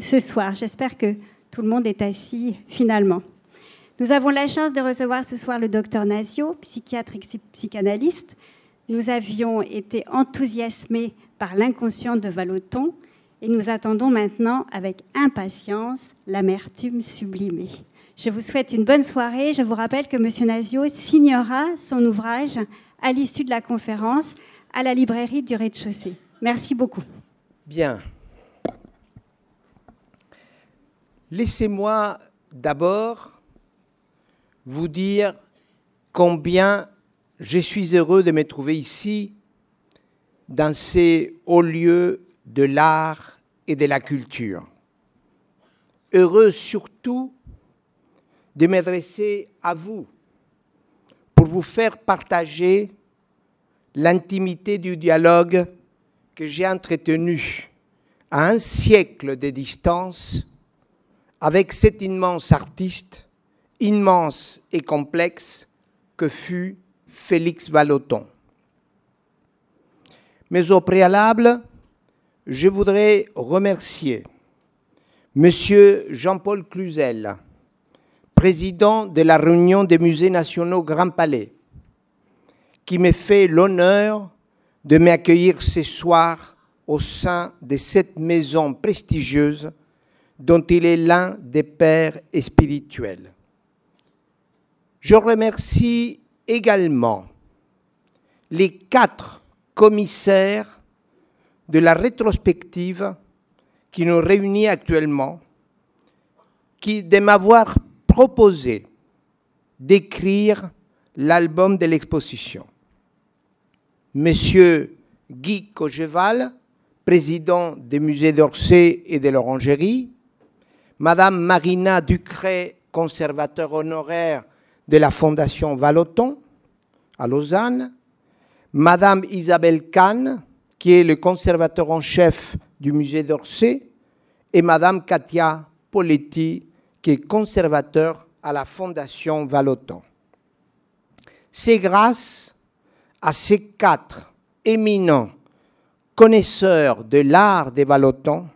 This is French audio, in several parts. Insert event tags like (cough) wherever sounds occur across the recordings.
ce soir. J'espère que tout le monde est assis finalement. Nous avons la chance de recevoir ce soir le docteur Nazio, psychiatre et psychanalyste. Nous avions été enthousiasmés par l'inconscient de Valoton et nous attendons maintenant avec impatience l'amertume sublimée. Je vous souhaite une bonne soirée. Je vous rappelle que M. Nazio signera son ouvrage à l'issue de la conférence à la librairie du rez-de-chaussée. Merci beaucoup. Bien. Laissez-moi d'abord vous dire combien je suis heureux de me trouver ici, dans ces hauts lieux de l'art et de la culture. Heureux surtout de m'adresser à vous pour vous faire partager l'intimité du dialogue que j'ai entretenu à un siècle de distance avec cet immense artiste, immense et complexe que fut Félix Vallotton. Mais au préalable, je voudrais remercier Monsieur Jean-Paul Cluzel, président de la réunion des musées nationaux Grand Palais, qui me fait l'honneur de m'accueillir ce soir au sein de cette maison prestigieuse dont il est l'un des pères spirituels. Je remercie également les quatre commissaires de la rétrospective qui nous réunit actuellement, qui, de m'avoir proposé d'écrire l'album de l'exposition. Monsieur Guy Cogeval, président des musées d'Orsay et de l'Orangerie, Madame Marina Ducret, conservateur honoraire de la Fondation Valoton à Lausanne, Madame Isabelle Kahn, qui est le conservateur en chef du musée d'Orsay, et Madame Katia Poletti, qui est conservateur à la Fondation Valoton. C'est grâce à ces quatre éminents connaisseurs de l'art des Valotons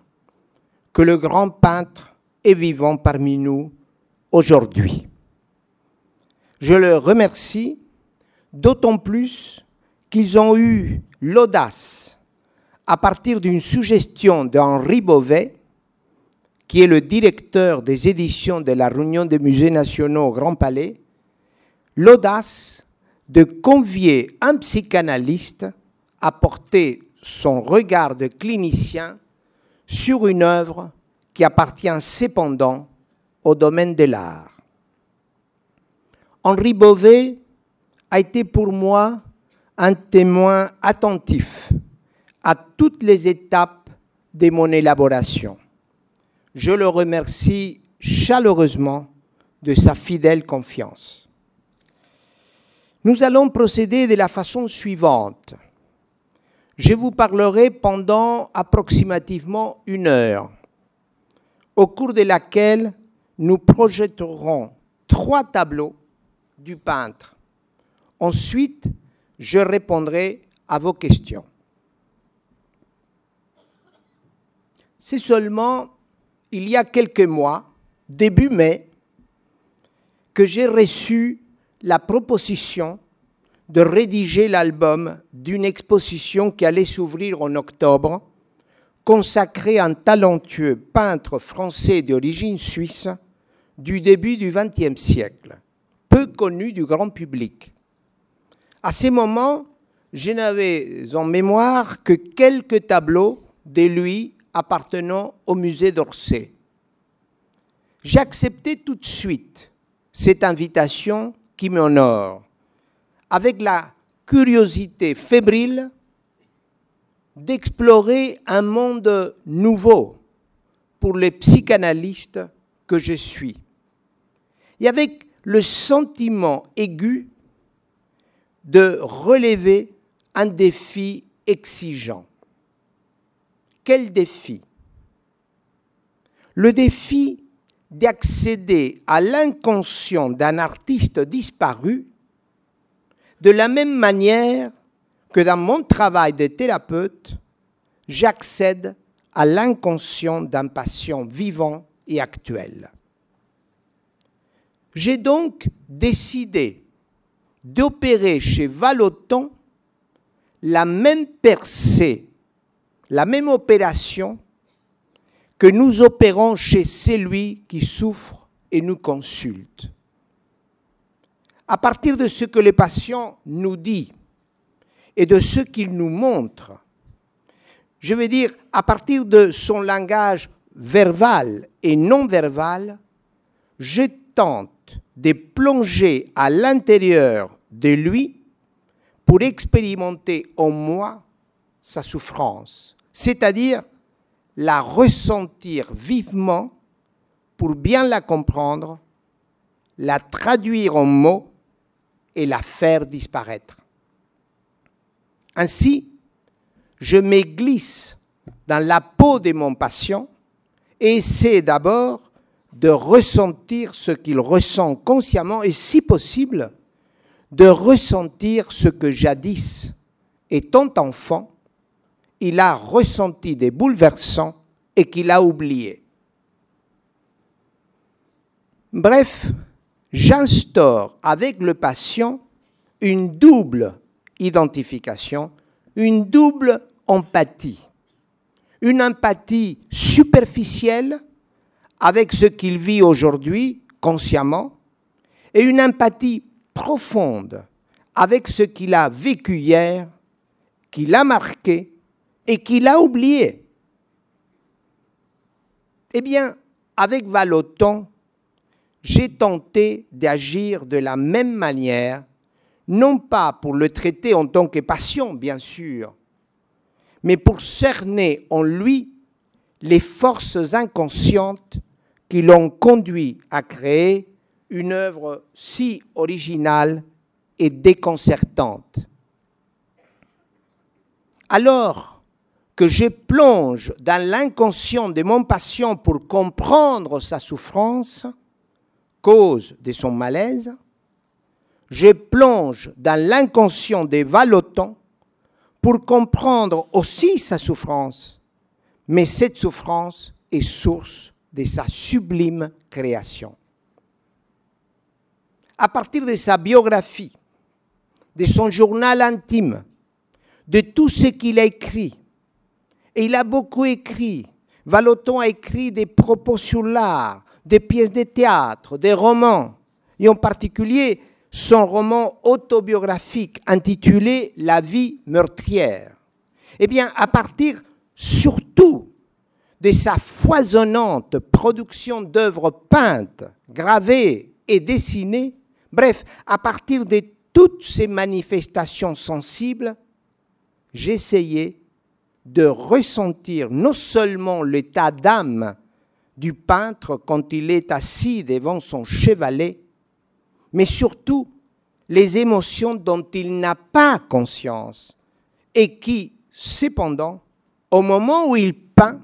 que le grand peintre est vivant parmi nous aujourd'hui. Je le remercie d'autant plus qu'ils ont eu l'audace, à partir d'une suggestion d'Henri Beauvais, qui est le directeur des éditions de la Réunion des musées nationaux au Grand Palais, l'audace de convier un psychanalyste à porter son regard de clinicien sur une œuvre qui appartient cependant au domaine de l'art. Henri Beauvais a été pour moi un témoin attentif à toutes les étapes de mon élaboration. Je le remercie chaleureusement de sa fidèle confiance. Nous allons procéder de la façon suivante. Je vous parlerai pendant approximativement une heure, au cours de laquelle nous projetterons trois tableaux du peintre. Ensuite, je répondrai à vos questions. C'est seulement il y a quelques mois, début mai, que j'ai reçu la proposition de rédiger l'album d'une exposition qui allait s'ouvrir en octobre, consacrée à un talentueux peintre français d'origine suisse du début du XXe siècle peu connu du grand public. À ces moments, je n'avais en mémoire que quelques tableaux de lui appartenant au musée d'Orsay. J'ai accepté tout de suite cette invitation qui m'honore, avec la curiosité fébrile d'explorer un monde nouveau pour les psychanalystes que je suis. Et avec le sentiment aigu de relever un défi exigeant. Quel défi? Le défi d'accéder à l'inconscient d'un artiste disparu de la même manière que dans mon travail de thérapeute, j'accède à l'inconscient d'un patient vivant et actuel. J'ai donc décidé d'opérer chez Valoton la même percée, la même opération que nous opérons chez celui qui souffre et nous consulte. À partir de ce que le patient nous dit et de ce qu'il nous montre, je veux dire, à partir de son langage verbal et non verbal, je tente de plonger à l'intérieur de lui pour expérimenter en moi sa souffrance, c'est-à-dire la ressentir vivement pour bien la comprendre, la traduire en mots et la faire disparaître. Ainsi, je me dans la peau de mon patient et essaie d'abord de ressentir ce qu'il ressent consciemment et si possible, de ressentir ce que jadis, étant enfant, il a ressenti des bouleversants et qu'il a oublié. Bref, j'instaure avec le patient une double identification, une double empathie. Une empathie superficielle avec ce qu'il vit aujourd'hui consciemment et une empathie profonde avec ce qu'il a vécu hier, qu'il a marqué et qu'il a oublié. Eh bien, avec Valoton, j'ai tenté d'agir de la même manière, non pas pour le traiter en tant que passion, bien sûr, mais pour cerner en lui les forces inconscientes qui l'ont conduit à créer une œuvre si originale et déconcertante. Alors que je plonge dans l'inconscient de mon patient pour comprendre sa souffrance, cause de son malaise, je plonge dans l'inconscient des Valotons pour comprendre aussi sa souffrance, mais cette souffrance est source de sa sublime création. À partir de sa biographie, de son journal intime, de tout ce qu'il a écrit, et il a beaucoup écrit. Valoton a écrit des propos sur l'art, des pièces de théâtre, des romans, et en particulier son roman autobiographique intitulé La vie meurtrière. Eh bien, à partir surtout de sa foisonnante production d'œuvres peintes, gravées et dessinées, bref, à partir de toutes ces manifestations sensibles, j'essayais de ressentir non seulement l'état d'âme du peintre quand il est assis devant son chevalet, mais surtout les émotions dont il n'a pas conscience et qui, cependant, au moment où il peint,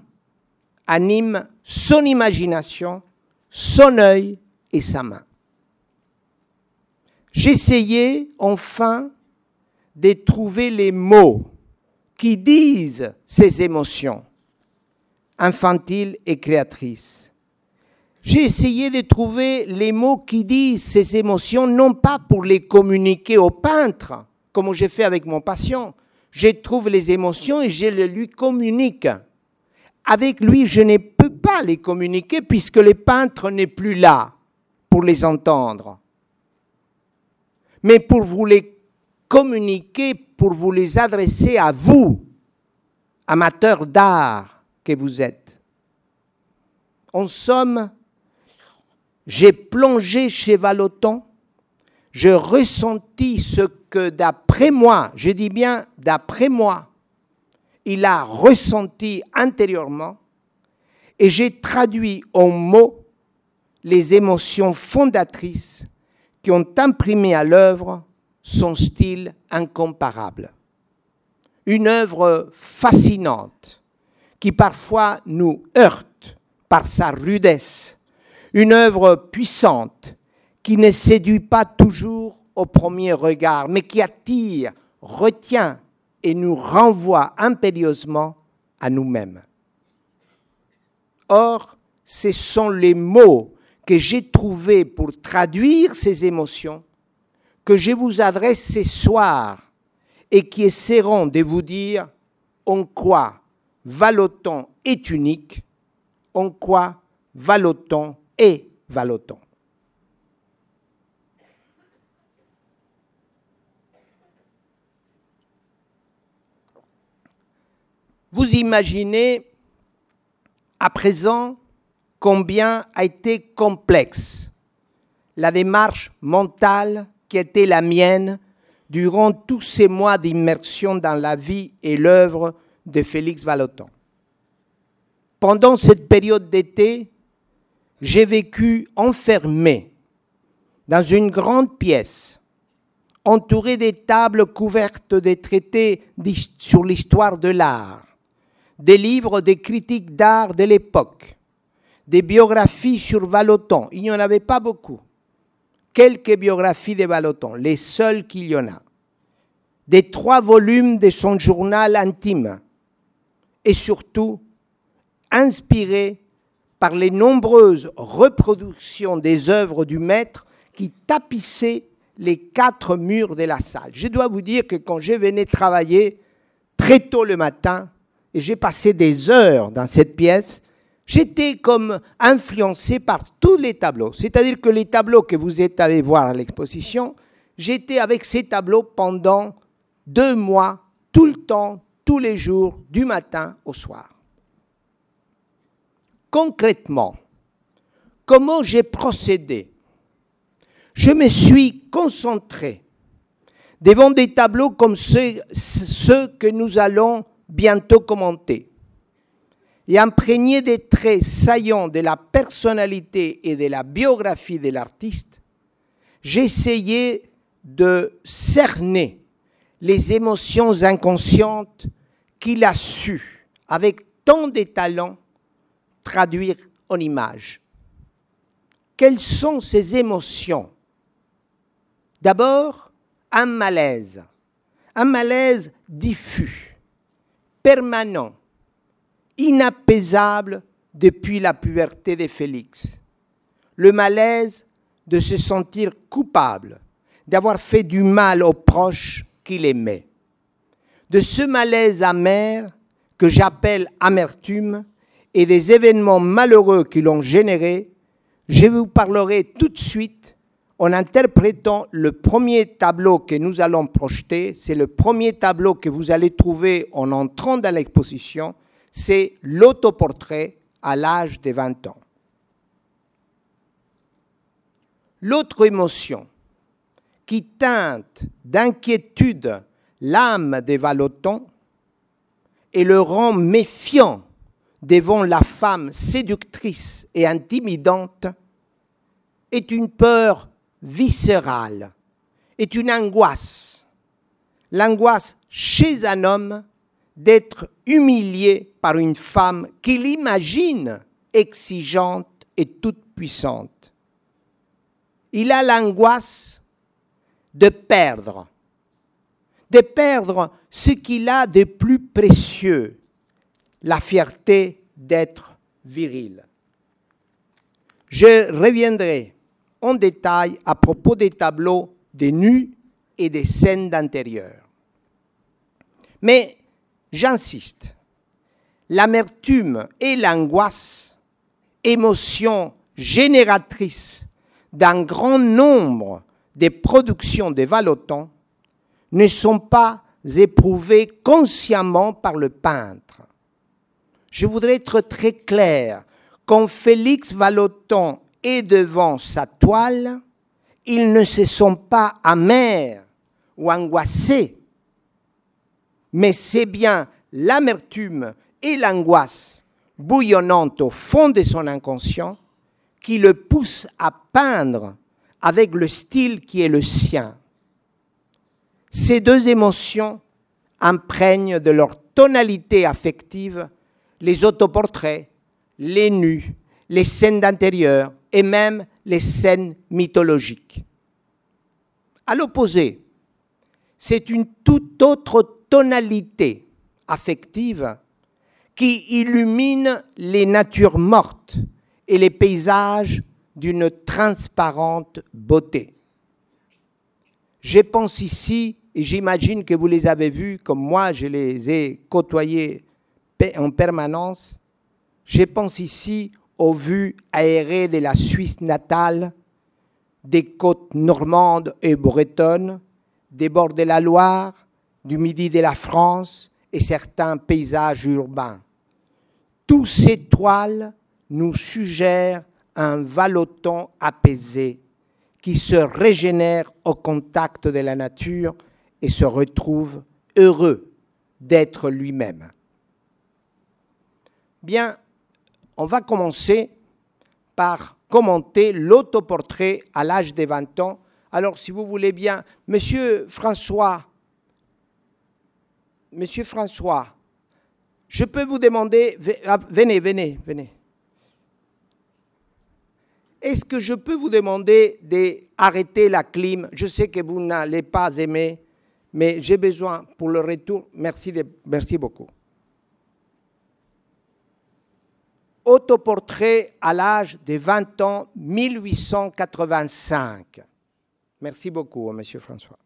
anime son imagination, son œil et sa main. J'essayais enfin de trouver les mots qui disent ces émotions infantiles et créatrices. J'ai essayé de trouver les mots qui disent ces émotions, non pas pour les communiquer au peintre, comme j'ai fait avec mon patient. Je trouve les émotions et je les lui communique avec lui, je ne peux pas les communiquer puisque le peintre n'est plus là pour les entendre. Mais pour vous les communiquer, pour vous les adresser à vous, amateurs d'art que vous êtes. En somme, j'ai plongé chez Valoton, je ressentis ce que d'après moi, je dis bien d'après moi, il a ressenti intérieurement et j'ai traduit en mots les émotions fondatrices qui ont imprimé à l'œuvre son style incomparable. Une œuvre fascinante qui parfois nous heurte par sa rudesse. Une œuvre puissante qui ne séduit pas toujours au premier regard, mais qui attire, retient et nous renvoie impérieusement à nous-mêmes. Or, ce sont les mots que j'ai trouvés pour traduire ces émotions que je vous adresse ce soir et qui essaieront de vous dire en quoi Valoton est unique, en quoi Valoton est Valoton. Vous imaginez à présent combien a été complexe la démarche mentale qui était la mienne durant tous ces mois d'immersion dans la vie et l'œuvre de Félix Vallotton. Pendant cette période d'été, j'ai vécu enfermé dans une grande pièce, entouré des tables couvertes des traités sur l'histoire de l'art, des livres des critiques d'art de l'époque, des biographies sur Vallotton. Il n'y en avait pas beaucoup. Quelques biographies de Vallotton, les seules qu'il y en a. Des trois volumes de son journal intime. Et surtout, inspiré par les nombreuses reproductions des œuvres du maître qui tapissaient les quatre murs de la salle. Je dois vous dire que quand je venais travailler très tôt le matin, et j'ai passé des heures dans cette pièce, j'étais comme influencé par tous les tableaux. C'est-à-dire que les tableaux que vous êtes allés voir à l'exposition, j'étais avec ces tableaux pendant deux mois, tout le temps, tous les jours, du matin au soir. Concrètement, comment j'ai procédé. Je me suis concentré devant des tableaux comme ceux, que nous allons bientôt commenté, et imprégné des traits saillants de la personnalité et de la biographie de l'artiste, j'essayais de cerner les émotions inconscientes qu'il a su, avec tant de talent, traduire en images. Quelles sont ces émotions? D'abord, un malaise, un malaise diffus permanent, inapaisable depuis la puberté de Félix. Le malaise de se sentir coupable, d'avoir fait du mal aux proches qu'il aimait. De ce malaise amer que j'appelle amertume et des événements malheureux qui l'ont généré, je vous parlerai tout de suite en interprétant le premier tableau que nous allons projeter, c'est le premier tableau que vous allez trouver en entrant dans l'exposition, c'est l'autoportrait à l'âge de 20 ans. L'autre émotion qui teinte d'inquiétude l'âme des Vallotons et le rend méfiant devant la femme séductrice et intimidante est une peur viscérale, est une angoisse. L'angoisse chez un homme d'être humilié par une femme qu'il imagine exigeante et toute puissante. Il a l'angoisse de perdre, de perdre ce qu'il a de plus précieux, la fierté d'être viril. Je reviendrai en détail à propos des tableaux des nus et des scènes d'intérieur. Mais j'insiste, l'amertume et l'angoisse, émotions génératrices d'un grand nombre des productions de Vallotton, ne sont pas éprouvées consciemment par le peintre. Je voudrais être très clair. Quand Félix Vallotton et devant sa toile, ils ne se sont pas amers ou angoissés, mais c'est bien l'amertume et l'angoisse bouillonnante au fond de son inconscient qui le poussent à peindre avec le style qui est le sien. Ces deux émotions imprègnent de leur tonalité affective les autoportraits, les nus, les scènes d'intérieur, et même les scènes mythologiques. À l'opposé, c'est une toute autre tonalité affective qui illumine les natures mortes et les paysages d'une transparente beauté. Je pense ici, et j'imagine que vous les avez vus comme moi, je les ai côtoyés en permanence, je pense ici aux vues aérées de la Suisse natale, des côtes normandes et bretonnes, des bords de la Loire, du midi de la France et certains paysages urbains. Tous ces toiles nous suggèrent un valoton apaisé qui se régénère au contact de la nature et se retrouve heureux d'être lui-même. Bien, on va commencer par commenter l'autoportrait à l'âge de 20 ans. Alors, si vous voulez bien, Monsieur François, Monsieur François, je peux vous demander, ah, venez, venez, venez. Est-ce que je peux vous demander d'arrêter la clim? Je sais que vous n'allez pas aimer, mais j'ai besoin pour le retour. Merci, merci beaucoup. Autoportrait à l'âge de 20 ans, 1885. Merci beaucoup, Monsieur François.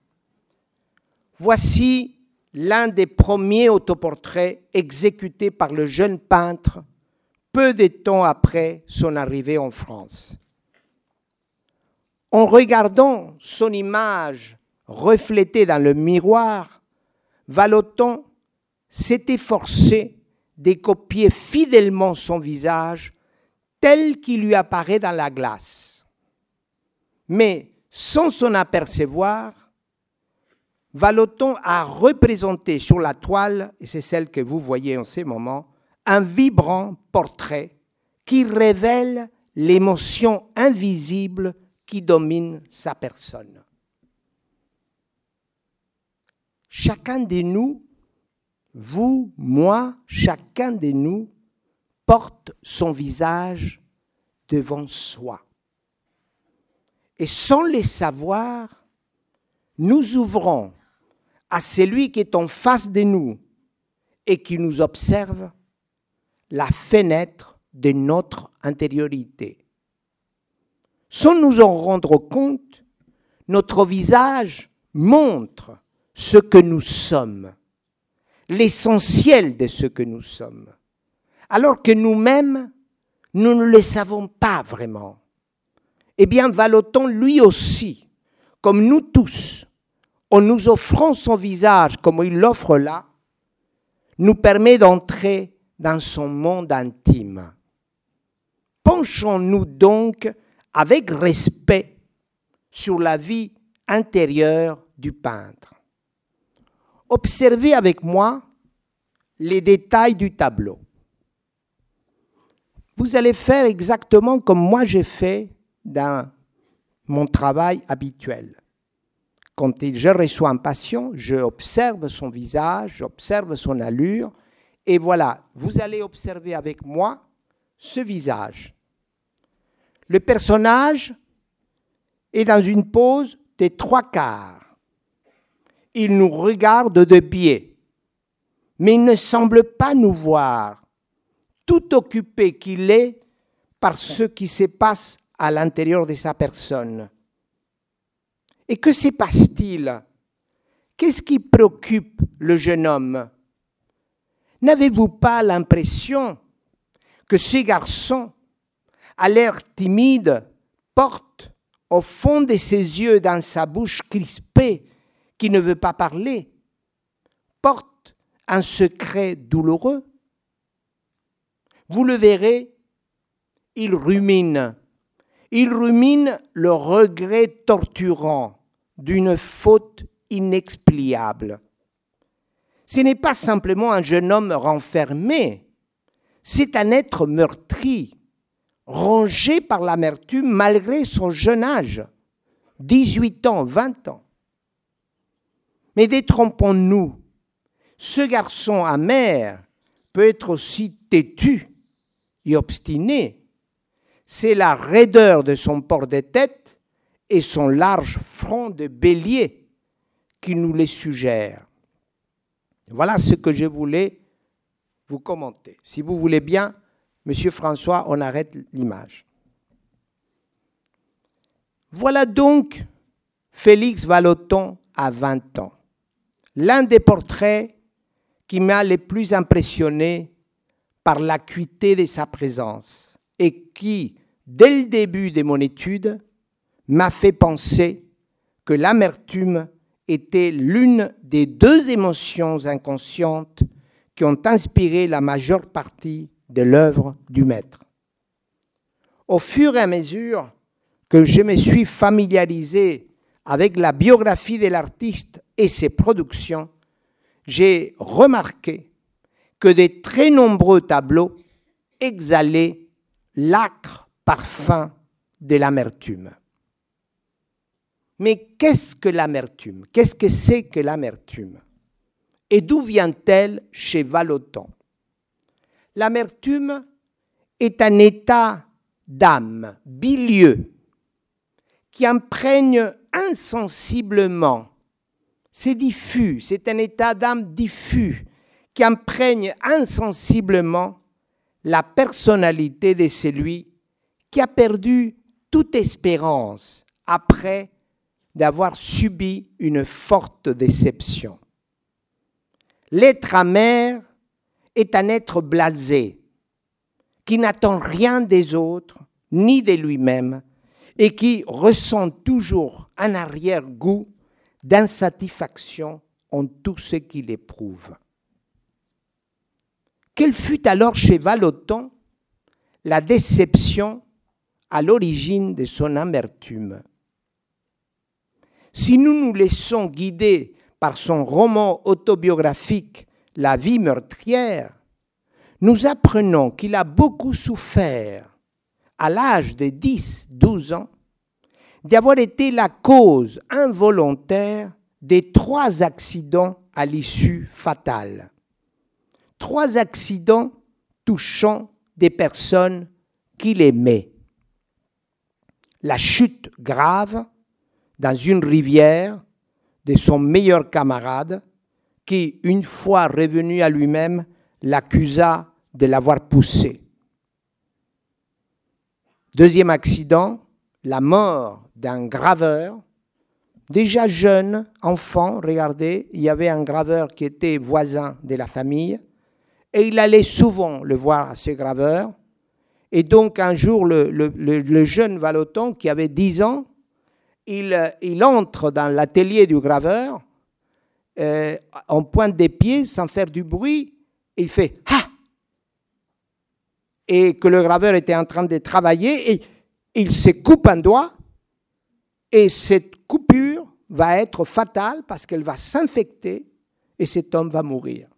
Voici l'un des premiers autoportraits exécutés par le jeune peintre peu de temps après son arrivée en France. En regardant son image reflétée dans le miroir, Valoton s'était forcé de copier fidèlement son visage tel qu'il lui apparaît dans la glace. Mais sans s'en apercevoir, Valoton a représenté sur la toile, et c'est celle que vous voyez en ce moment, un vibrant portrait qui révèle l'émotion invisible qui domine sa personne. Chacun de nous vous, moi, chacun de nous porte son visage devant soi. Et sans le savoir, nous ouvrons à celui qui est en face de nous et qui nous observe la fenêtre de notre intériorité. Sans nous en rendre compte, notre visage montre ce que nous sommes l'essentiel de ce que nous sommes, alors que nous-mêmes, nous ne le savons pas vraiment. Eh bien, Valoton, lui aussi, comme nous tous, en nous offrant son visage comme il l'offre là, nous permet d'entrer dans son monde intime. Penchons-nous donc avec respect sur la vie intérieure du peintre. Observez avec moi les détails du tableau. Vous allez faire exactement comme moi j'ai fait dans mon travail habituel. Quand je reçois un patient, je observe son visage, j'observe son allure, et voilà, vous allez observer avec moi ce visage. Le personnage est dans une pose des trois quarts il nous regarde de pied, mais il ne semble pas nous voir, tout occupé qu'il est par ce qui se passe à l'intérieur de sa personne. Et que se passe-t-il? Qu'est-ce qui préoccupe le jeune homme? N'avez-vous pas l'impression que ce garçon, à l'air timide, porte au fond de ses yeux, dans sa bouche crispée, qui ne veut pas parler porte un secret douloureux. Vous le verrez, il rumine. Il rumine le regret torturant d'une faute inexpliable. Ce n'est pas simplement un jeune homme renfermé, c'est un être meurtri, rongé par l'amertume malgré son jeune âge, 18 ans, 20 ans. Mais détrompons-nous, ce garçon amer peut être aussi têtu et obstiné. C'est la raideur de son port de tête et son large front de bélier qui nous les suggèrent. Voilà ce que je voulais vous commentez. Si vous voulez bien, Monsieur François, on arrête l'image. Voilà donc Félix Vallotton à 20 ans. L'un des portraits qui m'a le plus impressionné par l'acuité de sa présence et qui, dès le début de mon étude, m'a fait penser que l'amertume était l'une des deux émotions inconscientes qui ont inspiré la majeure partie de l'œuvre du maître. Au fur et à mesure que je me suis familiarisé avec la biographie de l'artiste et ses productions, j'ai remarqué que de très nombreux tableaux exhalaient l'acre parfum de l'amertume. Mais qu'est-ce que l'amertume? Qu'est-ce que c'est que l'amertume? Et d'où vient-elle chez Vallotton L'amertume est un état d'âme bilieux qui imprègne insensiblement. C'est diffus, c'est un état d'âme diffus qui imprègne insensiblement la personnalité de celui qui a perdu toute espérance après d'avoir subi une forte déception. L'être amer est un être blasé, qui n'attend rien des autres, ni de lui-même, et qui ressent toujours un arrière-goût d'insatisfaction en tout ce qu'il éprouve. Quelle fut alors chez Vallotton la déception à l'origine de son amertume? Si nous nous laissons guider par son roman autobiographique La vie meurtrière, nous apprenons qu'il a beaucoup souffert à l'âge de 10-12 ans d'avoir été la cause involontaire des trois accidents à l'issue fatale. Trois accidents touchant des personnes qu'il aimait. La chute grave dans une rivière de son meilleur camarade qui, une fois revenu à lui-même, l'accusa de l'avoir poussé. Deuxième accident, la mort d'un graveur, déjà jeune, enfant, regardez, il y avait un graveur qui était voisin de la famille, et il allait souvent le voir à ce graveur. Et donc un jour, le, jeune Valoton, qui avait 10 ans, il, il entre dans l'atelier du graveur, euh, en pointe des pieds, sans faire du bruit, il fait « Ha !» Et que le graveur était en train de travailler, et il se coupe un doigt, et cette coupure va être fatale parce qu'elle va s'infecter, et cet homme va mourir.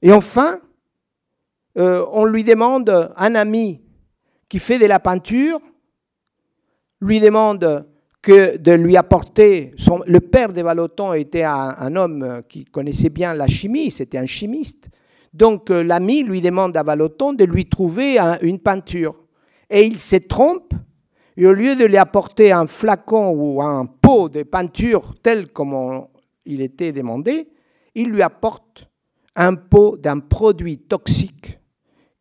Et enfin, euh, on lui demande, un ami qui fait de la peinture, lui demande que de lui apporter. Le père de Valoton était un, homme qui connaissait bien la chimie, c'était un chimiste. Donc euh, l'ami lui demande à Valoton de lui trouver une peinture. Et il se trompe, et au lieu de lui apporter un flacon ou un pot de peinture tel comme il était demandé, il lui apporte un pot d'un produit toxique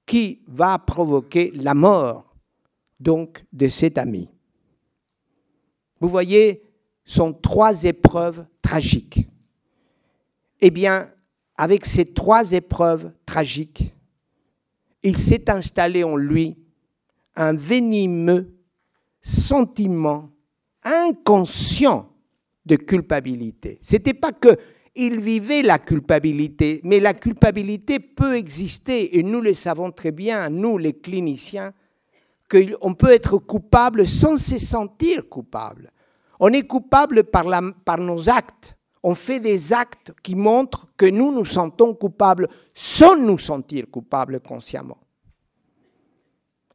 qui va provoquer la mort donc de cet ami. Vous voyez, sont trois épreuves tragiques. Eh bien, avec ces trois épreuves tragiques, il s'est installé en lui un venimeux sentiment inconscient de culpabilité. Ce n'était pas que il vivait la culpabilité, mais la culpabilité peut exister, et nous le savons très bien, nous les cliniciens, qu'on peut être coupable sans se sentir coupable. On est coupable par, par, nos actes. On fait des actes qui montrent que nous nous sentons coupables sans nous sentir coupables consciemment.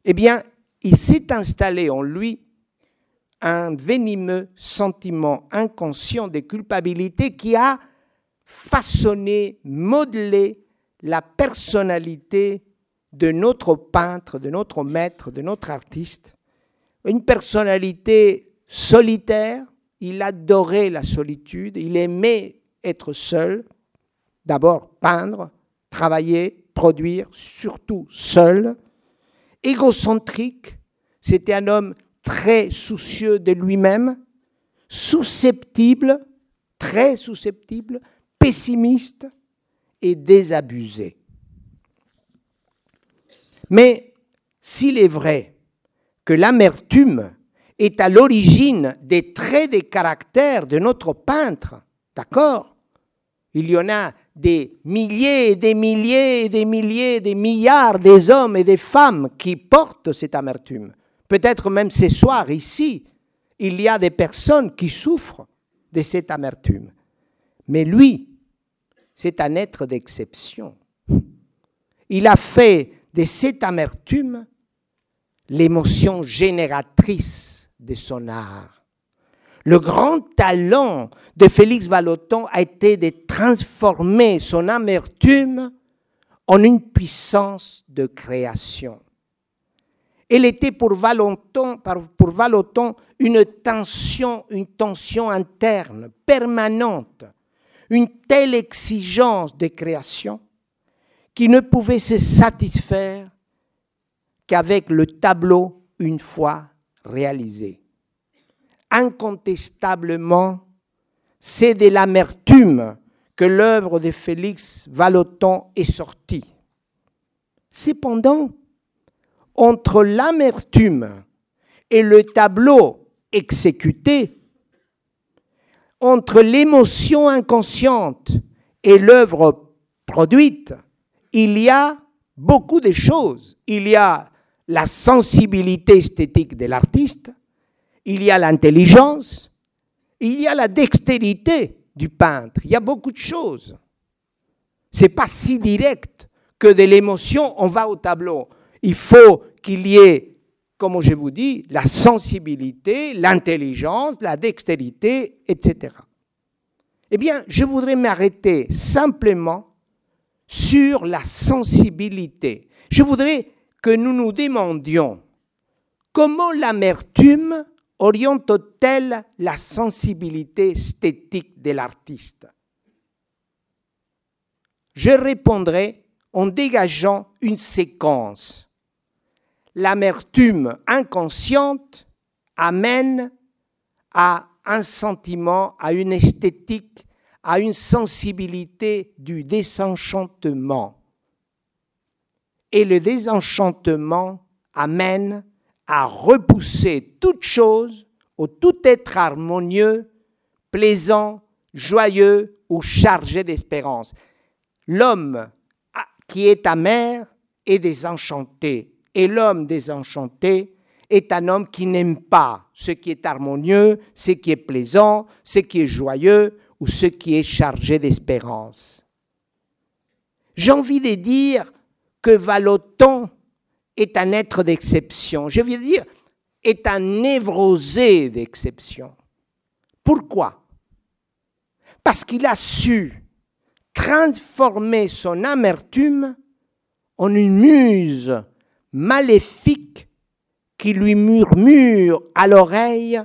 Eh bien, il s'est installé en lui un venimeux sentiment inconscient de culpabilité qui a façonné, modelé la personnalité de notre peintre, de notre maître, de notre artiste, une personnalité solitaire, il adorait la solitude, il aimait être seul, d'abord peindre, travailler, produire, surtout seul. Égocentrique, c'était un homme très soucieux de lui-même, susceptible, très susceptible, pessimiste et désabusé. Mais s'il est vrai que l'amertume est à l'origine des traits de caractère de notre peintre, d'accord Il y en a des milliers et des milliers et des milliers, des milliards des hommes et des femmes qui portent cette amertume. Peut-être même ce soir, ici, il y a des personnes qui souffrent de cette amertume. Mais lui, c'est un être d'exception. Il a fait de cette amertume l'émotion génératrice de son art. Le grand talent de Félix Vallotton a été de transformer son amertume en une puissance de création. Elle était pour Vallotton, une tension, une tension interne, permanente, une telle exigence de création qui ne pouvait se satisfaire qu'avec le tableau une fois réalisé. Incontestablement, c'est de l'amertume que l'œuvre de Félix Vallotton est sortie. Cependant, entre l'amertume et le tableau exécuté, entre l'émotion inconsciente et l'œuvre produite, il y a beaucoup de choses. Il y a la sensibilité esthétique de l'artiste, il y a l'intelligence, il y a la dextérité du peintre, il y a beaucoup de choses. C'est pas si direct que de l'émotion on va au tableau. Il faut qu'il y ait, comme je vous dis, la sensibilité, l'intelligence, la dextérité, etc. Eh bien, je voudrais m'arrêter simplement sur la sensibilité. Je voudrais que nous nous demandions comment l'amertume oriente-t-elle la sensibilité esthétique de l'artiste? Je répondrai en dégageant une séquence. L'amertume inconsciente amène à un sentiment, à une esthétique, à une sensibilité du désenchantement et le désenchantement amène à repousser toute chose ou tout être harmonieux, plaisant, joyeux ou chargé d'espérance. L'homme qui est amer est désenchanté et l'homme désenchanté est un homme qui n'aime pas ce qui est harmonieux, ce qui est plaisant, ce qui est joyeux ou ce qui est chargé d'espérance. J'ai envie de dire que Valoton est un être d'exception. Je veux dire, est un névrosé d'exception. Pourquoi? Parce qu'il a su transformer son amertume en une muse maléfique qui lui murmure à l'oreille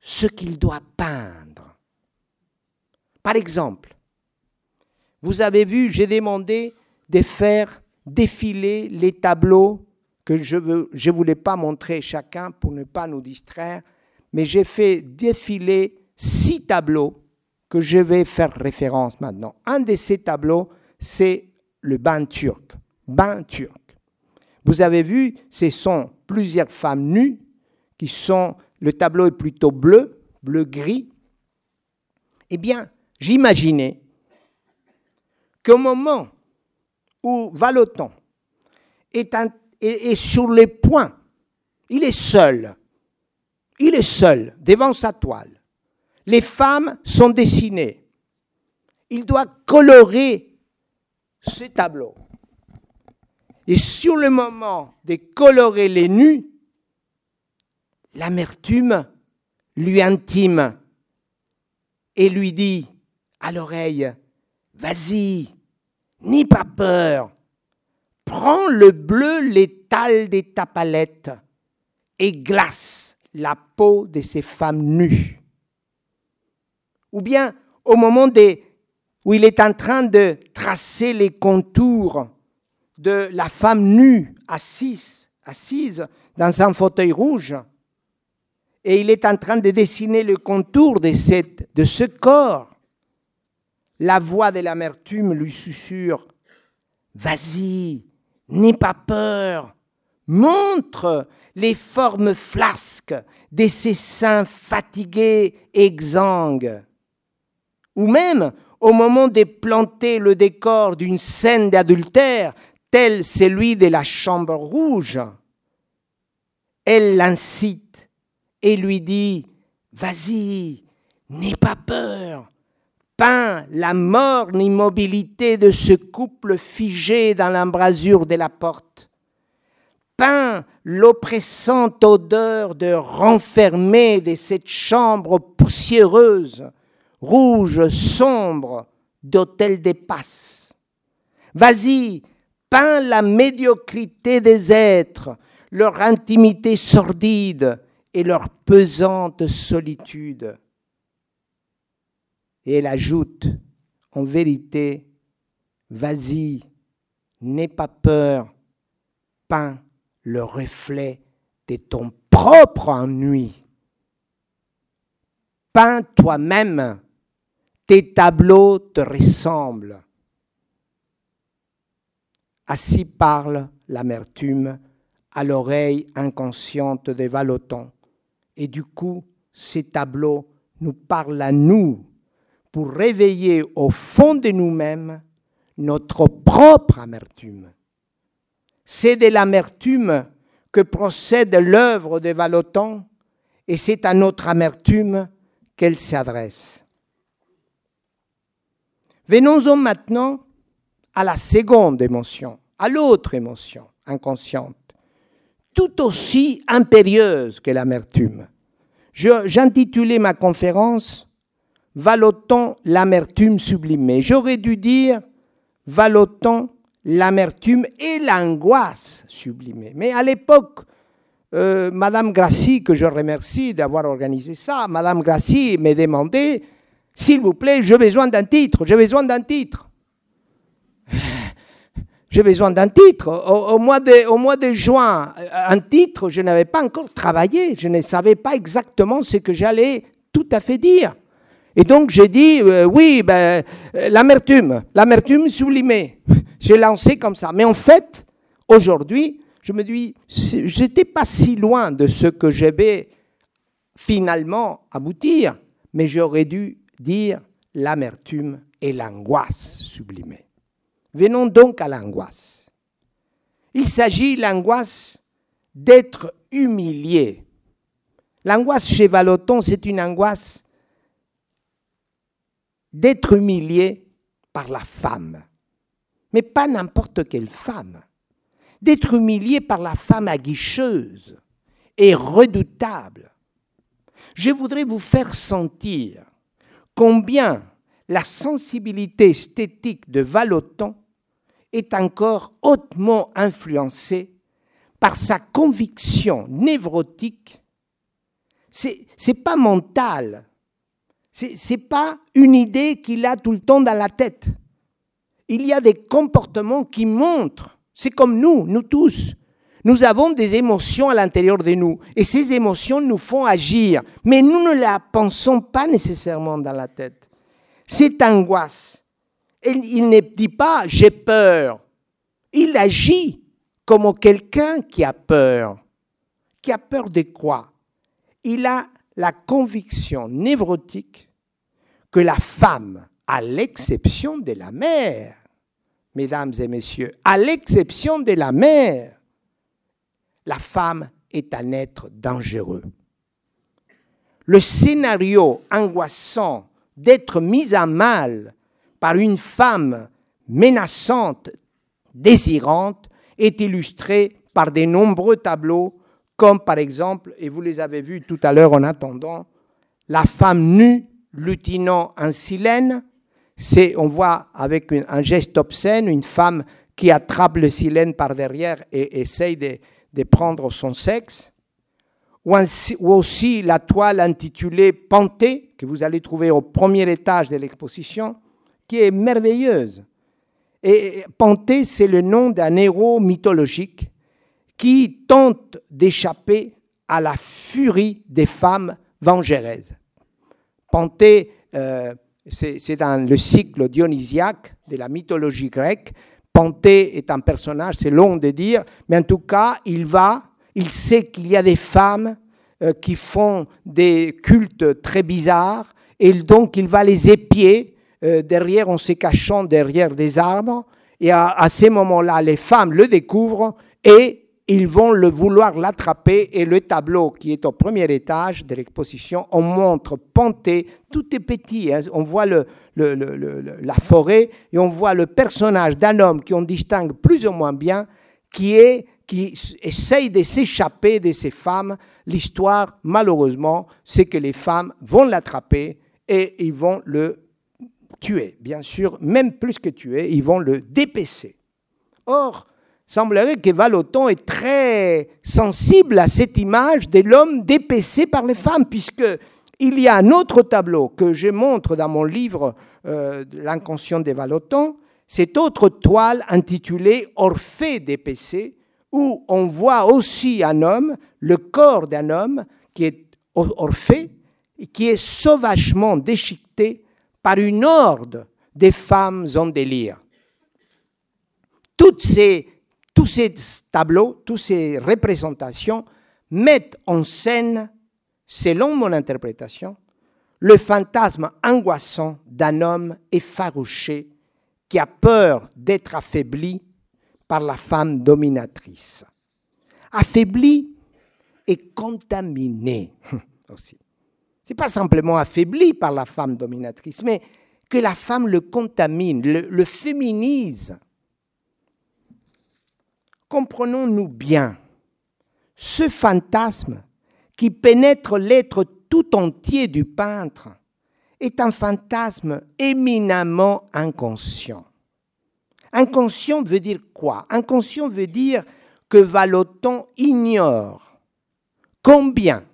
ce qu'il doit peindre. Par exemple, vous avez vu, j'ai demandé de faire défiler les tableaux que je ne voulais pas montrer chacun pour ne pas nous distraire, mais j'ai fait défiler six tableaux que je vais faire référence maintenant. Un de ces tableaux, c'est le bain turc. Bain turc. Vous avez vu, ce sont plusieurs femmes nues qui sont, le tableau est plutôt bleu, bleu-gris. Eh bien, j'imaginais qu'au moment où Valoton est, sur les points, il est seul, il est seul devant sa toile. Les femmes sont dessinées. Il doit colorer ce tableau. Et sur le moment de colorer les nus, l'amertume lui intime et lui dit à l'oreille, vas-y, N'aie pas Prends le bleu létal de ta palette et glace la peau de ces femmes nues. Ou bien, au moment où il est en train de tracer les contours de la femme nue, assise, assise dans un fauteuil rouge. Et il est en train de dessiner le contour de, cette, de ce corps. La voix de l'amertume lui susurre Vas-y, n'aie pas peur, montre les formes flasques de ces seins fatigués exsangues. Ou même, au moment de planter le décor d'une scène d'adultère, tel celui de la chambre rouge, elle l'incite et lui dit, Vas-y, n'aie pas peur, peint la morne immobilité de ce couple figé dans l'embrasure de la porte, peint l'oppressante odeur de renfermé de cette chambre poussiéreuse, rouge, sombre, d'hôtel des passes. Vas-y, peins la médiocrité des êtres, leur intimité sordide et leur pesante solitude. Et elle ajoute, en vérité, vas-y, n'aie pas peur, peins le reflet de ton propre ennui. Peins toi-même, tes tableaux te ressemblent. Ainsi parle l'amertume à l'oreille inconsciente des Vallotons. Et du coup, ces tableaux nous parlent à nous pour réveiller au fond de nous-mêmes notre propre amertume. C'est de l'amertume que procède l'œuvre de Vallotton et c'est à notre amertume qu'elle s'adresse. Venons-en maintenant à la seconde émotion, à l'autre émotion inconsciente, tout aussi impérieuse que l'amertume. J'intitulais ma conférence Valoton l'amertume sublimée. J'aurais dû dire Valoton l'amertume et l'angoisse sublimée. Mais à l'époque, euh, Madame Grassi, que je remercie d'avoir organisé ça, Madame Grassi m'a demandé, s'il vous plaît, j'ai besoin d'un titre, j'ai besoin d'un titre. (laughs) J'ai besoin d'un titre. Au mois de juin, un titre, je n'avais pas encore travaillé, je ne savais pas exactement ce que j'allais tout à fait dire. Et donc j'ai dit, euh, oui, ben, euh, l'amertume, l'amertume sublimée. (laughs) j'ai lancé comme ça. Mais en fait, aujourd'hui, je me dis, j'étais pas si loin de ce que j'avais finalement aboutir, mais j'aurais dû dire l'amertume et l'angoisse sublimée. Venons donc à l'angoisse. Il s'agit, l'angoisse, d'être humilié. L'angoisse chez Valoton, c'est une angoisse d'être humilié par la femme. Mais pas n'importe quelle femme. D'être humilié par la femme aguicheuse et redoutable. Je voudrais vous faire sentir combien la sensibilité esthétique de Valoton est encore hautement influencée par sa conviction névrotique. C'est, c'est pas mental, ce n'est pas une idée qu'il a tout le temps dans la tête. Il y a des comportements qui montrent, c'est comme nous, nous tous. Nous avons des émotions à l'intérieur de nous et ces émotions nous font agir, mais nous ne la pensons pas nécessairement dans la tête. Cette angoisse, il ne dit pas j'ai peur, il agit comme quelqu'un qui a peur. Qui a peur de quoi? Il a la conviction névrotique que la femme, à l'exception de la mère, mesdames et messieurs, à l'exception de la mère, la femme est un être dangereux. Le scénario angoissant d'être mis à mal par une femme menaçante, désirante, est illustré par de nombreux tableaux, comme par exemple, et vous les avez vus tout à l'heure en attendant, la femme nue lutinant un silène, c'est, on voit avec un geste obscène une femme qui attrape le silène par derrière et essaye de, prendre son sexe. Ou, aussi la toile intitulée Panté, que vous allez trouver au premier étage de l'exposition, qui est merveilleuse. Et Panthée, c'est le nom d'un héros mythologique qui tente d'échapper à la furie des femmes vengéraises. Panthée, euh, c'est dans le cycle dionysiaque de la mythologie grecque. Panthée est un personnage, c'est long de dire, mais en tout cas, il va, il sait qu'il y a des femmes euh, qui font des cultes très bizarres, et donc il va les épier euh, derrière, en se cachant derrière des arbres, et à, à ces moments-là, les femmes le découvrent et ils vont le vouloir l'attraper et le tableau qui est au premier étage de l'exposition, on montre Panthée, tout est petit, hein. on voit le, la forêt et on voit le personnage d'un homme qui on distingue plus ou moins bien, qui, est, qui essaye de s'échapper de ces femmes. L'histoire, malheureusement, c'est que les femmes vont l'attraper et ils vont le tuer, bien sûr, même plus que tuer, ils vont le dépecer. Or, semblerait que Valoton est très sensible à cette image de l'homme dépecé par les femmes, puisque il y a un autre tableau que je montre dans mon livre euh, L'inconscient de Valoton, cette autre toile intitulée Orphée dépecé, où on voit aussi un homme, le corps d'un homme qui est Orphée, qui est sauvagement déchiqueté par une horde de femmes en délire. Toutes ces tous ces tableaux, toutes ces représentations mettent en scène, selon mon interprétation, le fantasme angoissant d'un homme effarouché qui a peur d'être affaibli par la femme dominatrice. Affaibli et contaminé (laughs) aussi. Ce n'est pas simplement affaibli par la femme dominatrice, mais que la femme le contamine, le féminise comprenons-nous bien, ce fantasme qui pénètre l'être tout entier du peintre est un fantasme éminemment inconscient. Inconscient veut dire quoi? Inconscient veut dire que Valoton ignore combien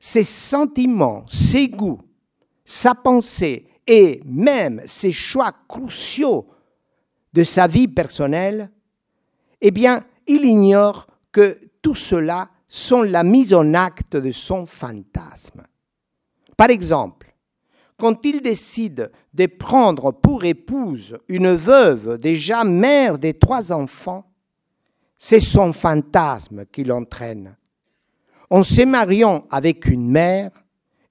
ses sentiments, ses goûts, sa pensée et même ses choix cruciaux de sa vie personnelle, eh bien, il ignore que tout cela sont la mise en acte de son fantasme. Par exemple, quand il décide de prendre pour épouse une veuve déjà mère des trois enfants, c'est son fantasme qui l'entraîne. En se mariant avec une mère,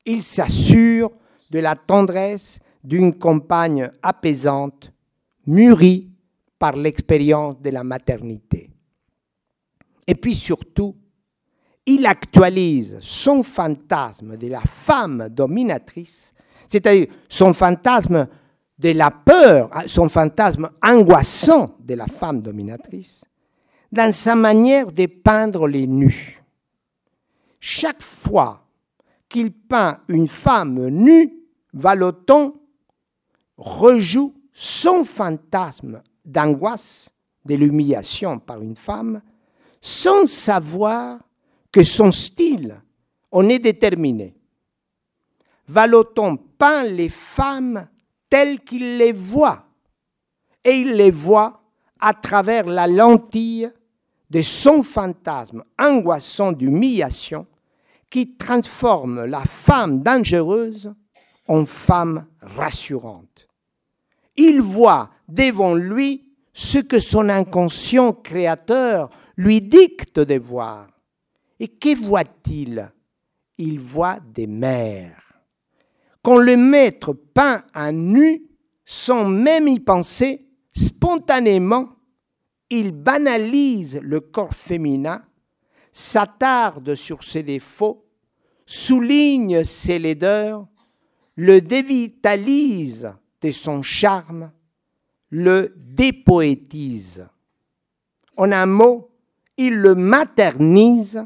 il s'assure de la tendresse d'une compagne apaisante, mûrie par l'expérience de la maternité. Et puis surtout, il actualise son fantasme de la femme dominatrice, c'est-à-dire son fantasme de la peur, son fantasme angoissant de la femme dominatrice, dans sa manière de peindre les nus. Chaque fois qu'il peint une femme nue, Valoton rejoue son fantasme d'angoisse, de l'humiliation par une femme, sans savoir que son style en est déterminé. Valoton peint les femmes telles qu'il les voit, et il les voit à travers la lentille de son fantasme angoissant d'humiliation qui transforme la femme dangereuse en femme rassurante. Il voit devant lui ce que son inconscient créateur lui dicte de voir. Et que voit-il Il voit des mers. Quand le maître peint un nu, sans même y penser, spontanément, il banalise le corps féminin, s'attarde sur ses défauts, souligne ses laideurs, le dévitalise de son charme, le dépoétise. En un mot, il le maternise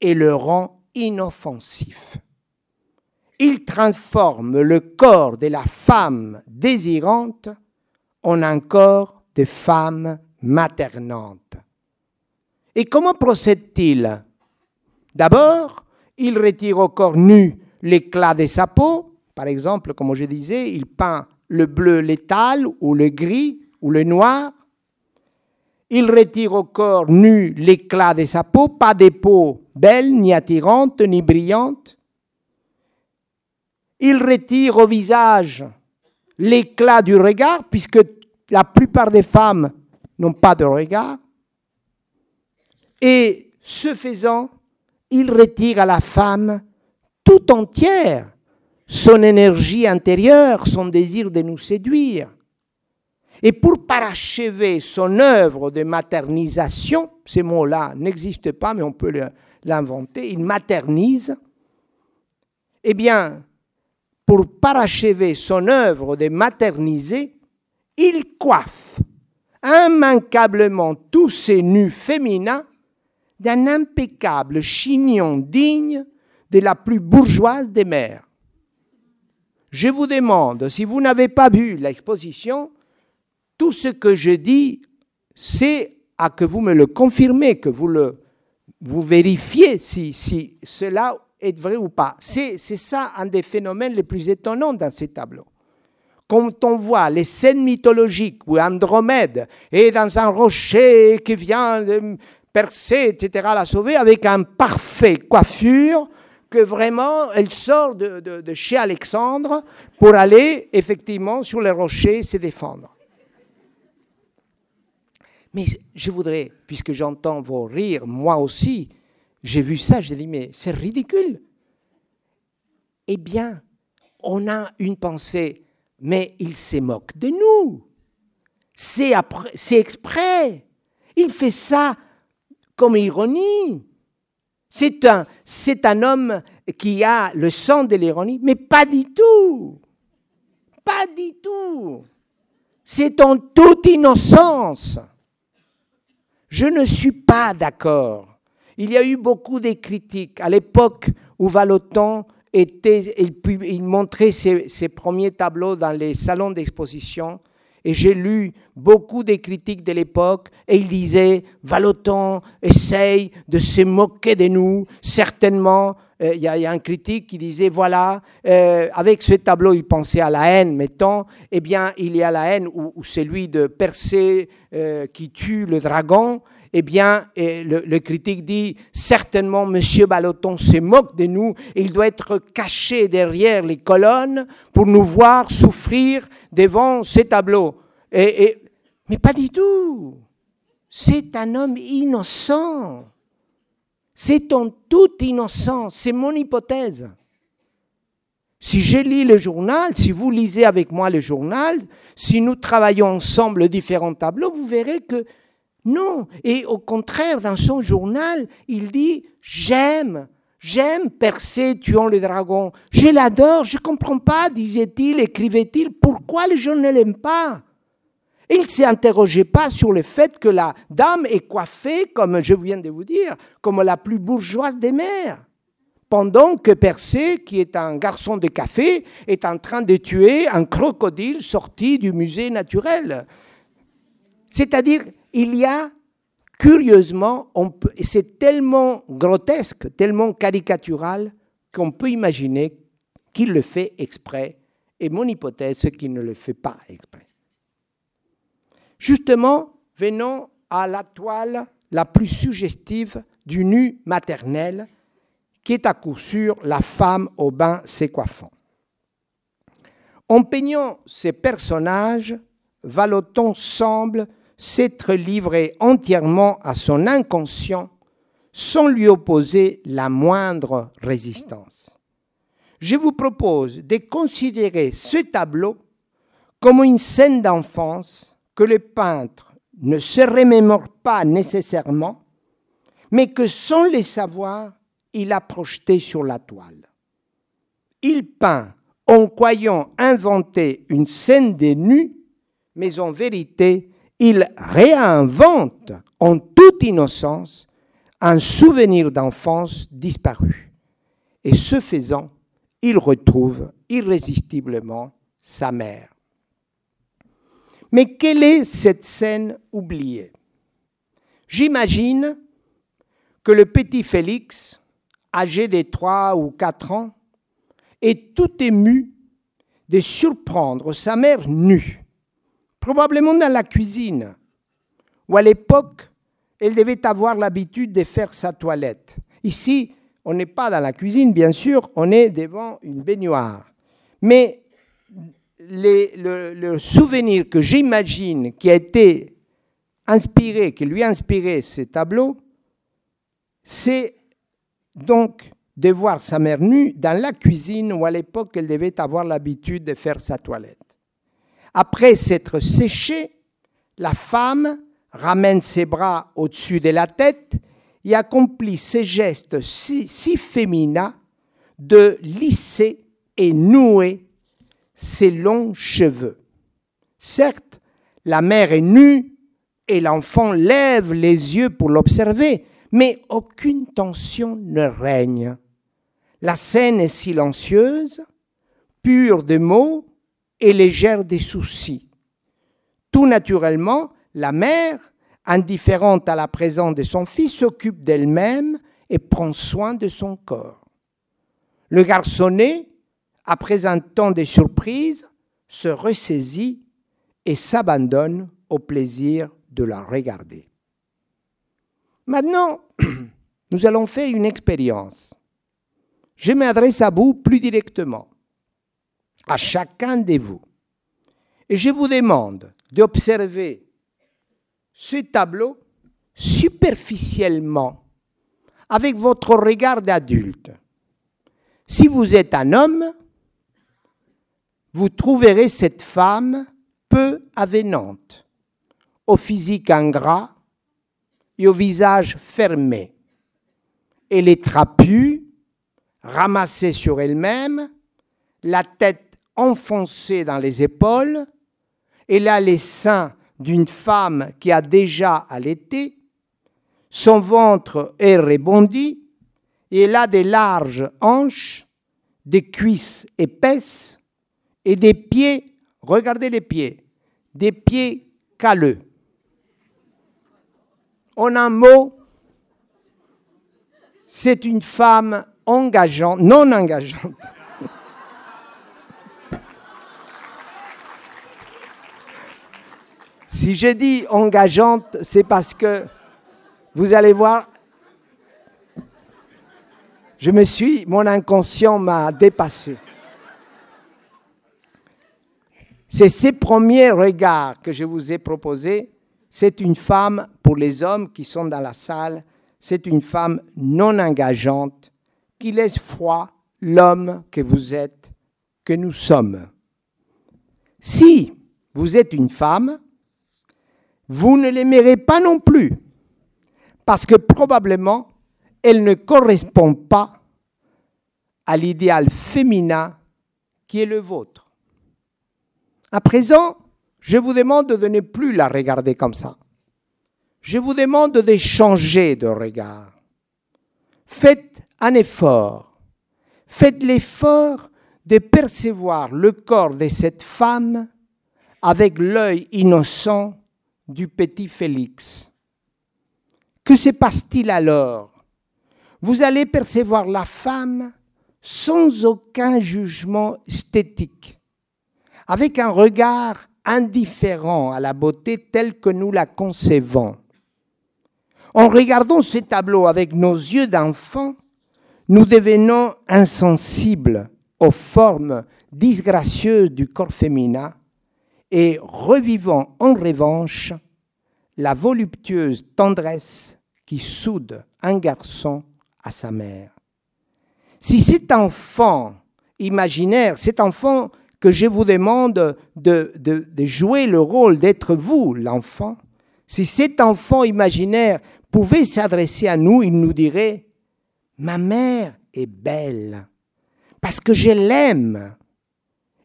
et le rend inoffensif. Il transforme le corps de la femme désirante en un corps de femme maternante. Et comment procède-t-il? D'abord, il retire au corps nu l'éclat de sa peau. Par exemple, comme je disais, il peint le bleu létal ou le gris ou le noir. Il retire au corps nu l'éclat de sa peau, pas des peaux belles, ni attirantes, ni brillantes. Il retire au visage l'éclat du regard, puisque la plupart des femmes n'ont pas de regard. Et ce faisant, il retire à la femme tout entière son énergie intérieure, son désir de nous séduire. Et pour parachever son œuvre de maternisation, ces mots-là n'existent pas, mais on peut l'inventer, il maternise, eh bien, pour parachever son œuvre de materniser, il coiffe immanquablement tous ces nus féminins d'un impeccable chignon digne de la plus bourgeoise des mères. Je vous demande, si vous n'avez pas vu l'exposition, tout ce que je dis, c'est à que vous me le confirmez, que vous, le, vous vérifiez si, si cela est vrai ou pas. C'est ça un des phénomènes les plus étonnants dans ces tableaux. Quand on voit les scènes mythologiques où Andromède est dans un rocher qui vient percer, etc., la sauver, avec un parfait coiffure, que vraiment elle sort de, de chez Alexandre pour aller effectivement sur les rochers se défendre. Mais je voudrais, puisque j'entends vos rires, moi aussi, j'ai vu ça, j'ai dit, mais c'est ridicule. Eh bien, on a une pensée, mais il se moque de nous. C'est exprès. Il fait ça comme ironie. C'est un, c'est un homme qui a le sang de l'ironie, mais pas du tout. Pas du tout. C'est en toute innocence. Je ne suis pas d'accord. Il y a eu beaucoup de critiques. À l'époque où Valoton était, il, montrait ses, premiers tableaux dans les salons d'exposition, et j'ai lu beaucoup de critiques de l'époque, et il disait, Valoton essaye de se moquer de nous, certainement. Euh, il y, a un critique qui disait, voilà, euh, avec ce tableau, il pensait à la haine, mettons, eh bien, il y a la haine, ou, celui de Persée euh, qui tue le dragon, eh bien, le, critique dit certainement Monsieur Baloton se moque de nous, il doit être caché derrière les colonnes pour nous voir souffrir devant ces tableaux. Et, mais pas du tout. C'est un homme innocent. C'est en toute innocence. C'est mon hypothèse. Si je lis le journal, si vous lisez avec moi le journal, si nous travaillons ensemble différents tableaux, vous verrez que non. Et au contraire, dans son journal, il dit J'aime, j'aime Persée tuant le dragon. Je l'adore, je ne comprends pas, disait-il, écrivait-il, pourquoi les gens ne l'aiment pas? Il ne s'est interrogé pas sur le fait que la dame est coiffée, comme je viens de vous dire, comme la plus bourgeoise des mères. Pendant que Persée, qui est un garçon de café, est en train de tuer un crocodile sorti du musée naturel. C'est-à-dire, il y a, curieusement, c'est tellement grotesque, tellement caricatural, qu'on peut imaginer qu'il le fait exprès, et mon hypothèse, c'est qu'il ne le fait pas exprès. Justement, venons à la toile la plus suggestive du nu maternel, qui est à coup sûr la femme au bain s'écoiffant. En peignant ces personnages, Valoton semble s'être livré entièrement à son inconscient sans lui opposer la moindre résistance. Je vous propose de considérer ce tableau comme une scène d'enfance que le peintre ne se remémore pas nécessairement, mais que sans le savoir, il a projeté sur la toile. Il peint en croyant inventer une scène des nus, mais en vérité, il réinvente en toute innocence un souvenir d'enfance disparu. Et ce faisant, il retrouve irrésistiblement sa mère. Mais quelle est cette scène oubliée? J'imagine que le petit Félix, âgé de trois ou quatre ans, est tout ému de surprendre sa mère nue, probablement dans la cuisine, où à l'époque, elle devait avoir l'habitude de faire sa toilette. Ici, on n'est pas dans la cuisine, bien sûr, on est devant une baignoire. Mais le, souvenir que j'imagine qui a été inspiré, qui lui a inspiré ces tableaux, c'est donc de voir sa mère nue dans la cuisine où à l'époque elle devait avoir l'habitude de faire sa toilette. Après s'être séchée, la femme ramène ses bras au-dessus de la tête et accomplit ces gestes si, féminins de lisser et nouer ses longs cheveux. Certes, la mère est nue et l'enfant lève les yeux pour l'observer, mais aucune tension ne règne. La scène est silencieuse, pure de mots et légère des soucis. Tout naturellement, la mère, indifférente à la présence de son fils, s'occupe d'elle-même et prend soin de son corps. Le garçonnet, après un temps de surprise, se ressaisit et s'abandonne au plaisir de la regarder. Maintenant, (clears throat) nous allons faire une expérience. Je m'adresse à vous plus directement, à chacun de vous. Et je vous demande d'observer ce tableau superficiellement, avec votre regard d'adulte. Si vous êtes un homme, vous trouverez cette femme peu avenante, au physique ingrat, et au visage fermé. Elle est trapue, ramassée sur elle-même, la tête enfoncée dans les épaules, elle a les seins d'une femme qui a déjà allaité, son ventre est rebondi, et elle a des larges hanches, des cuisses épaisses et des pieds, regardez les pieds, des pieds calleux en un mot, c'est une femme engageante, non engageante. Si j'ai dit engageante, c'est parce que vous allez voir, je me suis, mon inconscient m'a dépassé. C'est ces premiers regards que je vous ai proposés c'est une femme, pour les hommes qui sont dans la salle, c'est une femme non engageante qui laisse froid l'homme que vous êtes, que nous sommes. Si vous êtes une femme, vous ne l'aimerez pas non plus, parce que probablement elle ne correspond pas à l'idéal féminin qui est le vôtre. À présent, je vous demande de ne plus la regarder comme ça. Je vous demande de changer de regard. Faites un effort. Faites l'effort de percevoir le corps de cette femme avec l'œil innocent du petit Félix. Que se passe-t-il alors? Vous allez percevoir la femme sans aucun jugement esthétique, avec un regard indifférent à la beauté telle que nous la concevons. En regardant ce tableau avec nos yeux d'enfant, nous devenons insensibles aux formes disgracieuses du corps féminin et revivons en revanche la voluptueuse tendresse qui soude un garçon à sa mère. Si cet enfant imaginaire, cet enfant que je vous demande de, jouer le rôle d'être vous, l'enfant, si cet enfant imaginaire pouvait s'adresser à nous, il nous dirait, ma mère est belle, parce que je l'aime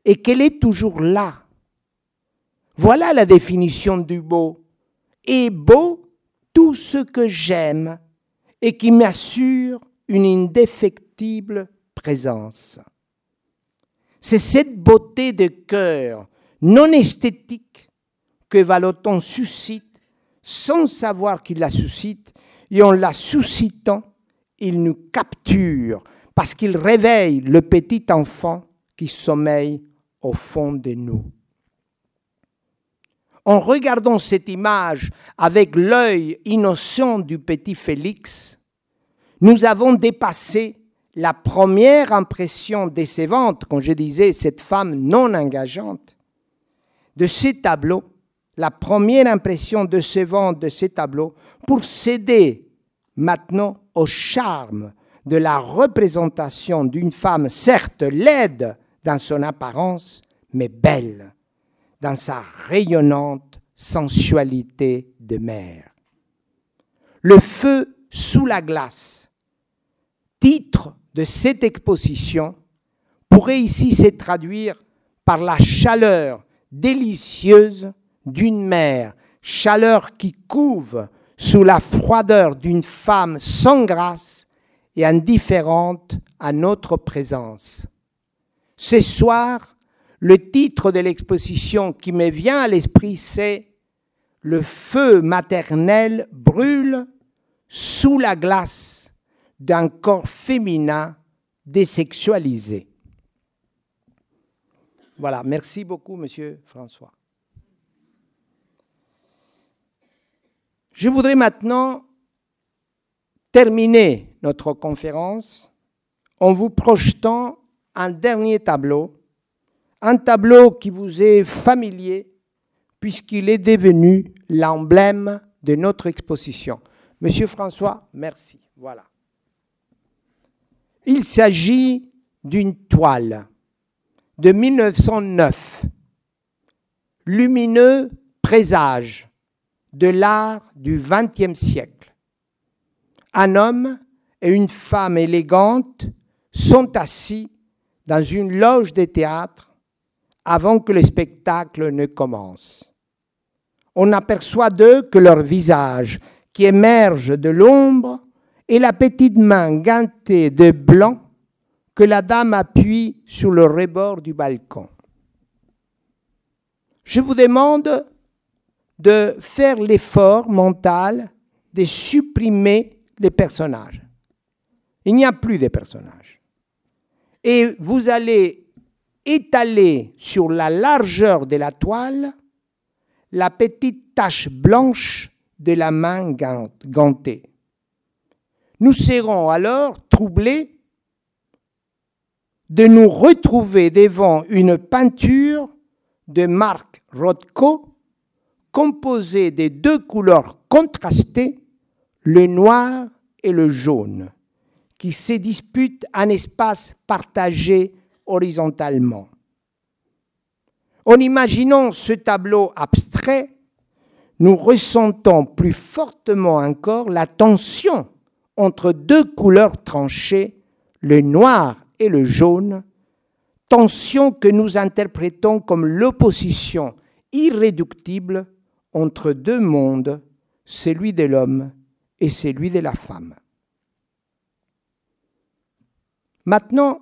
et qu'elle est toujours là. Voilà la définition du beau. Et beau tout ce que j'aime et qui m'assure une indéfectible présence. C'est cette beauté de cœur non esthétique que Valoton suscite sans savoir qu'il la suscite, et en la suscitant, il nous capture parce qu'il réveille le petit enfant qui sommeille au fond de nous. En regardant cette image avec l'œil innocent du petit Félix, nous avons dépassé la première impression ventes, quand je disais cette femme non engageante, de ces tableaux, la première impression ventes de ces tableaux, pour céder maintenant au charme de la représentation d'une femme certes laide dans son apparence, mais belle dans sa rayonnante sensualité de mer. Le feu sous la glace, titre de cette exposition, pourrait ici se traduire par la chaleur délicieuse d'une mer, chaleur qui couve sous la froideur d'une femme sans grâce et indifférente à notre présence. Ce soir, le titre de l'exposition qui me vient à l'esprit, c'est Le feu maternel brûle sous la glace d'un corps féminin désexualisé. Voilà, merci beaucoup, Monsieur François. Je voudrais maintenant terminer notre conférence en vous projetant un dernier tableau, un tableau qui vous est familier puisqu'il est devenu l'emblème de notre exposition. Monsieur François, merci. Voilà. Il s'agit d'une toile de 1909, lumineux présage de l'art du XXe siècle. Un homme et une femme élégante sont assis dans une loge de théâtre avant que le spectacle ne commence. On aperçoit d'eux que leur visage, qui émerge de l'ombre, et la petite main gantée de blanc que la dame appuie sur le rebord du balcon. Je vous demande de faire l'effort mental de supprimer les personnages. Il n'y a plus de personnages. Et vous allez étaler sur la largeur de la toile la petite tache blanche de la main gantée. Nous serons alors troublés de nous retrouver devant une peinture de Marc Rothko composé des deux couleurs contrastées, le noir et le jaune, qui se disputent un espace partagé horizontalement. En imaginant ce tableau abstrait, nous ressentons plus fortement encore la tension entre deux couleurs tranchées, le noir et le jaune, tension que nous interprétons comme l'opposition irréductible entre deux mondes, celui de l'homme et celui de la femme. Maintenant,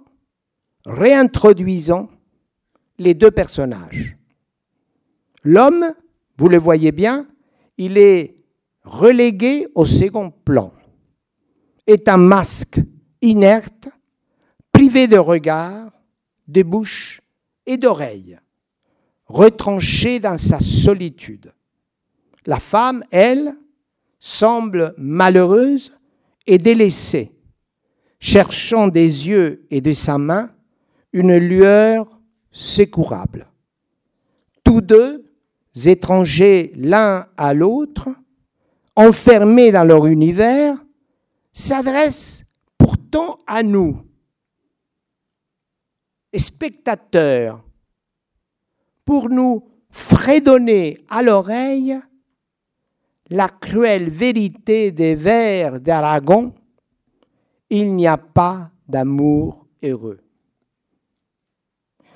réintroduisons les deux personnages. L'homme, vous le voyez bien, il est relégué au second plan, est un masque inerte, privé de regard, de bouche et d'oreille, retranché dans sa solitude. La femme, elle, semble malheureuse et délaissée, cherchant des yeux et de sa main une lueur secourable. Tous deux, étrangers l'un à l'autre, enfermés dans leur univers, s'adressent pourtant à nous, spectateurs, pour nous fredonner à l'oreille la cruelle vérité des vers d'Aragon, il n'y a pas d'amour heureux.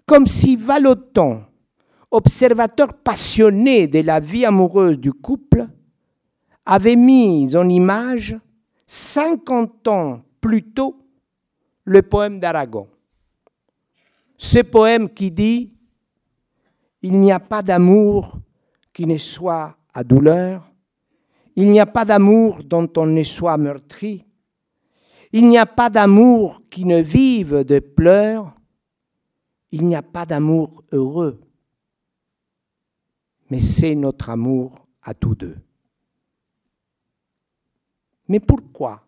Comme si Valoton, observateur passionné de la vie amoureuse du couple, avait mis en image, 50 ans plus tôt, le poème d'Aragon. Ce poème qui dit Il n'y a pas d'amour qui ne soit à douleur, il n'y a pas d'amour dont on ne soit meurtri. Il n'y a pas d'amour qui ne vive de pleurs. Il n'y a pas d'amour heureux, mais c'est notre amour à tous deux. Mais pourquoi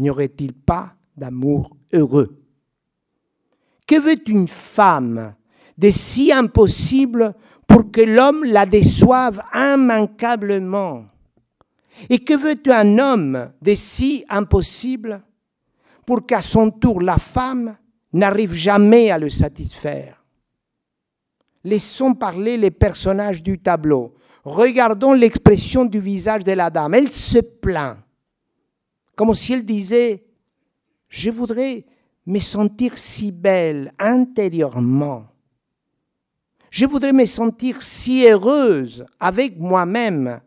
n'y aurait-il pas d'amour heureux? Que veut une femme de si impossible pour que l'homme la déçoive immanquablement? Et que veut un homme de si impossible pour qu'à son tour la femme n'arrive jamais à le satisfaire Laissons parler les personnages du tableau. Regardons l'expression du visage de la dame. Elle se plaint comme si elle disait, je voudrais me sentir si belle intérieurement. Je voudrais me sentir si heureuse avec moi-même,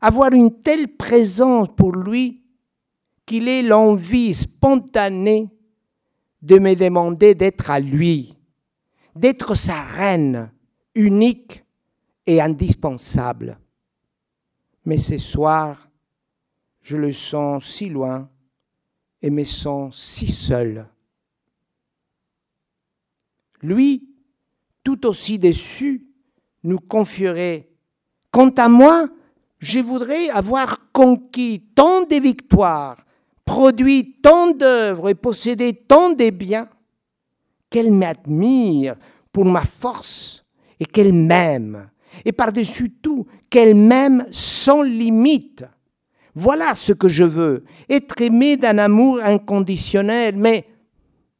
avoir une telle présence pour lui qu'il ait l'envie spontanée de me demander d'être à lui, d'être sa reine unique et indispensable. Mais ce soir, je le sens si loin et me sens si seul. Lui, tout aussi déçu, nous confierait, Quant à moi, je voudrais avoir conquis tant de victoires, produit tant d'œuvres et possédé tant de biens, qu'elle m'admire pour ma force et qu'elle m'aime, et par-dessus tout, qu'elle m'aime sans limite. Voilà ce que je veux, être aimé d'un amour inconditionnel, mais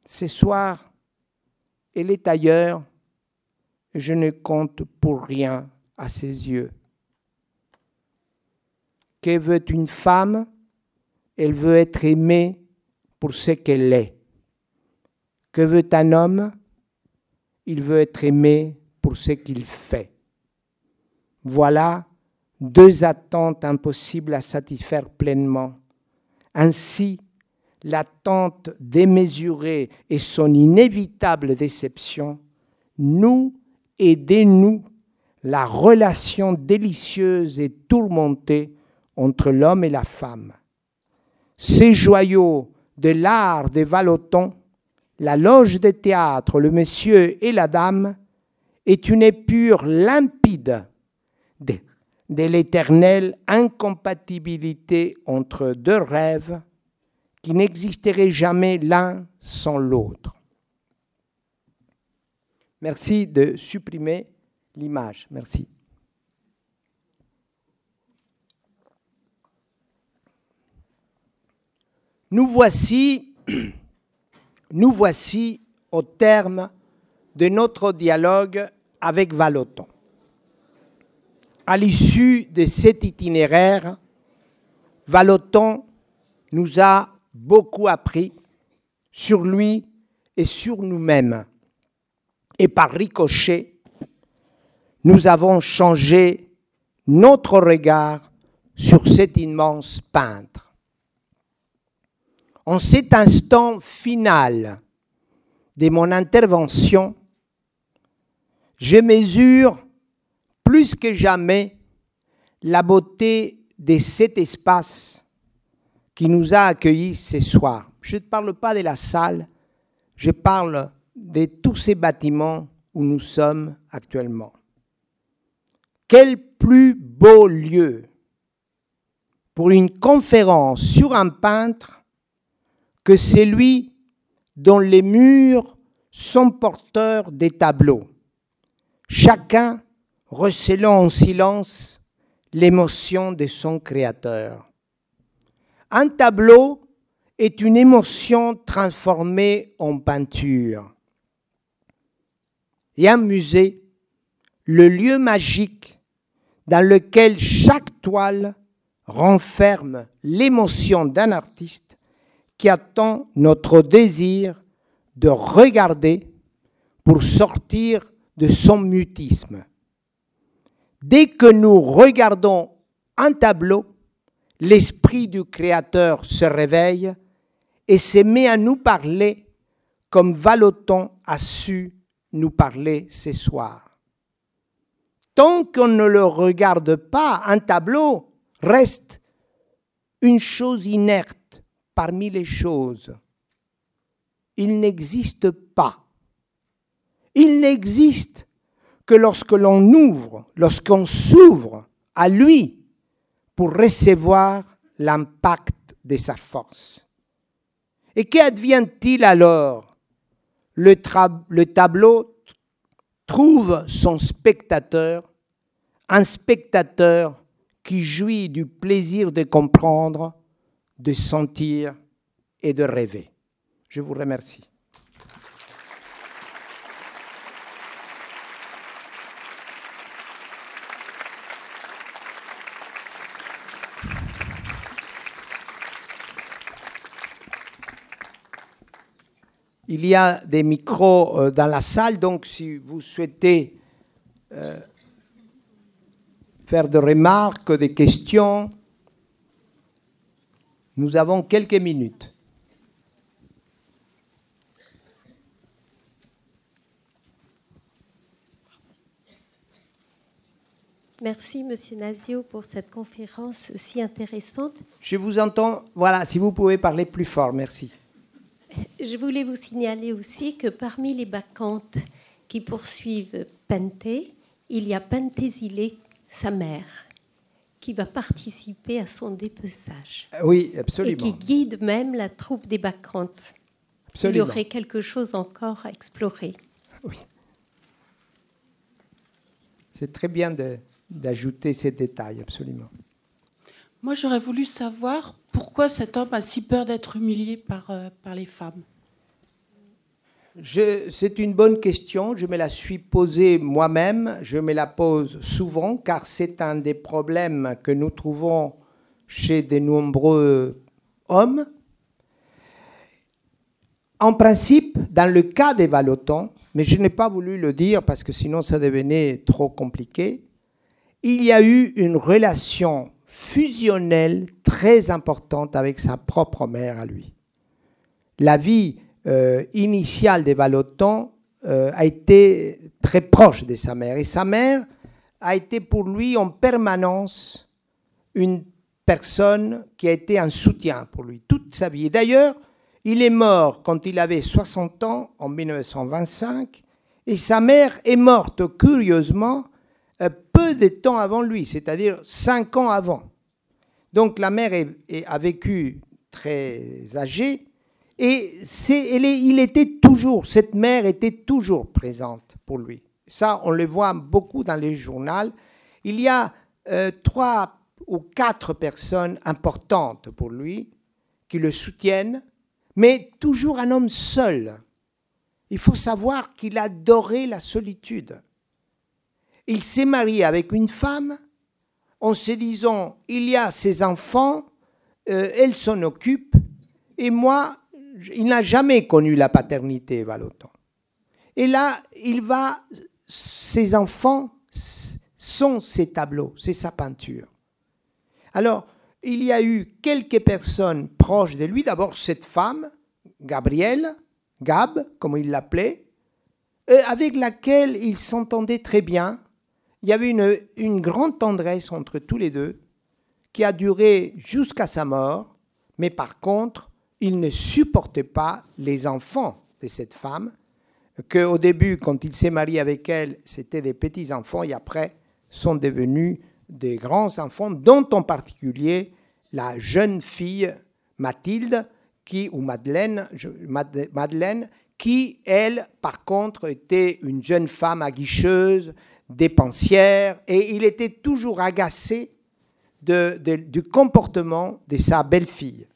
ce soir, elle est ailleurs. Je ne compte pour rien à ses yeux. Que veut une femme Elle veut être aimée pour ce qu'elle est. Que veut un homme? Il veut être aimé pour ce qu'il fait. Voilà deux attentes impossibles à satisfaire pleinement. Ainsi, l'attente démesurée et son inévitable déception nous et nous la relation délicieuse et tourmentée entre l'homme et la femme. Ces joyaux de l'art de Valoton, la loge de théâtre, le monsieur et la dame, est une épure limpide de l'éternelle incompatibilité entre deux rêves qui n'existeraient jamais l'un sans l'autre. Merci de supprimer l'image. Merci. (clears throat) Nous voici, au terme de notre dialogue avec Valoton à l'issue de cet itinéraire, Valoton nous a beaucoup appris sur lui et sur nous-mêmes. Et par ricochet, nous avons changé notre regard sur cet immense peintre. En cet instant final de mon intervention, je mesure plus que jamais la beauté de cet espace qui nous a accueillis ce soir. Je ne parle pas de la salle, je parle de tous ces bâtiments où nous sommes actuellement. Quel plus beau lieu pour une conférence sur un peintre que celui dont les murs sont porteurs des tableaux, chacun recelant en silence l'émotion de son créateur. Un tableau est une émotion transformée en peinture. Et un musée, le lieu magique dans lequel chaque toile renferme l'émotion d'un artiste qui attend notre désir de regarder pour sortir de son mutisme. Dès que nous regardons un tableau, l'esprit du Créateur se réveille et se met à nous parler comme Valoton a su nous parler ce soir. Tant qu'on ne le regarde pas, un tableau reste une chose inerte parmi les choses. Il n'existe pas. Il n'existe que lorsque l'on ouvre, lorsqu'on s'ouvre à lui pour recevoir l'impact de sa force. Et qu'advient-il alors? Le, le tableau trouve son spectateur, un spectateur qui jouit du plaisir de comprendre, de sentir et de rêver. Je vous remercie. Il y a des micros euh, dans la salle, donc si vous souhaitez euh, faire des remarques, des questions, nous avons quelques minutes. Merci, Monsieur Nazio, pour cette conférence si intéressante. Je vous entends. Voilà, si vous pouvez parler plus fort, merci. Je voulais vous signaler aussi que parmi les bacchantes qui poursuivent Penté, il y a Pentésile, sa mère, qui va participer à son dépeçage. Oui, absolument. Et qui guide même la troupe des bacchantes. Il y aurait quelque chose encore à explorer. Oui. C'est très bien d'ajouter ces détails, absolument. Moi, j'aurais voulu savoir pourquoi cet homme a si peur d'être humilié par, euh, par les femmes. C'est une bonne question. Je me la suis posée moi-même. Je me la pose souvent car c'est un des problèmes que nous trouvons chez de nombreux hommes. En principe, dans le cas des Valotons, mais je n'ai pas voulu le dire parce que sinon ça devenait trop compliqué, il y a eu une relation fusionnelle très importante avec sa propre mère à lui. La vie euh, initiale des Valotons euh, a été très proche de sa mère et sa mère a été pour lui en permanence une personne qui a été un soutien pour lui toute sa vie. D'ailleurs, il est mort quand il avait 60 ans, en 1925, et sa mère est morte curieusement euh, peu de temps avant lui, c'est-à-dire cinq ans avant. Donc la mère a vécu très âgée et il était toujours, cette mère était toujours présente pour lui. Ça, on le voit beaucoup dans les journaux. Il y a euh, trois ou quatre personnes importantes pour lui qui le soutiennent, mais toujours un homme seul. Il faut savoir qu'il adorait la solitude. Il s'est marié avec une femme en se disant, il y a ses enfants, euh, elle s'en occupe, et moi, il n'a jamais connu la paternité, Valoton. Et là, il va, ses enfants sont ses tableaux, c'est sa peinture. Alors, il y a eu quelques personnes proches de lui. D'abord, cette femme, Gabrielle, Gab, comme il l'appelait, euh, avec laquelle il s'entendait très bien il y avait une, une grande tendresse entre tous les deux qui a duré jusqu'à sa mort, mais par contre, il ne supportait pas les enfants de cette femme, que au début, quand il s'est marié avec elle, c'était des petits-enfants, et après sont devenus des grands enfants, dont en particulier la jeune fille Mathilde, qui, ou Madeleine, Madeleine, qui, elle, par contre, était une jeune femme aguicheuse, dépensière, et il était toujours agacé du comportement de sa belle-fille.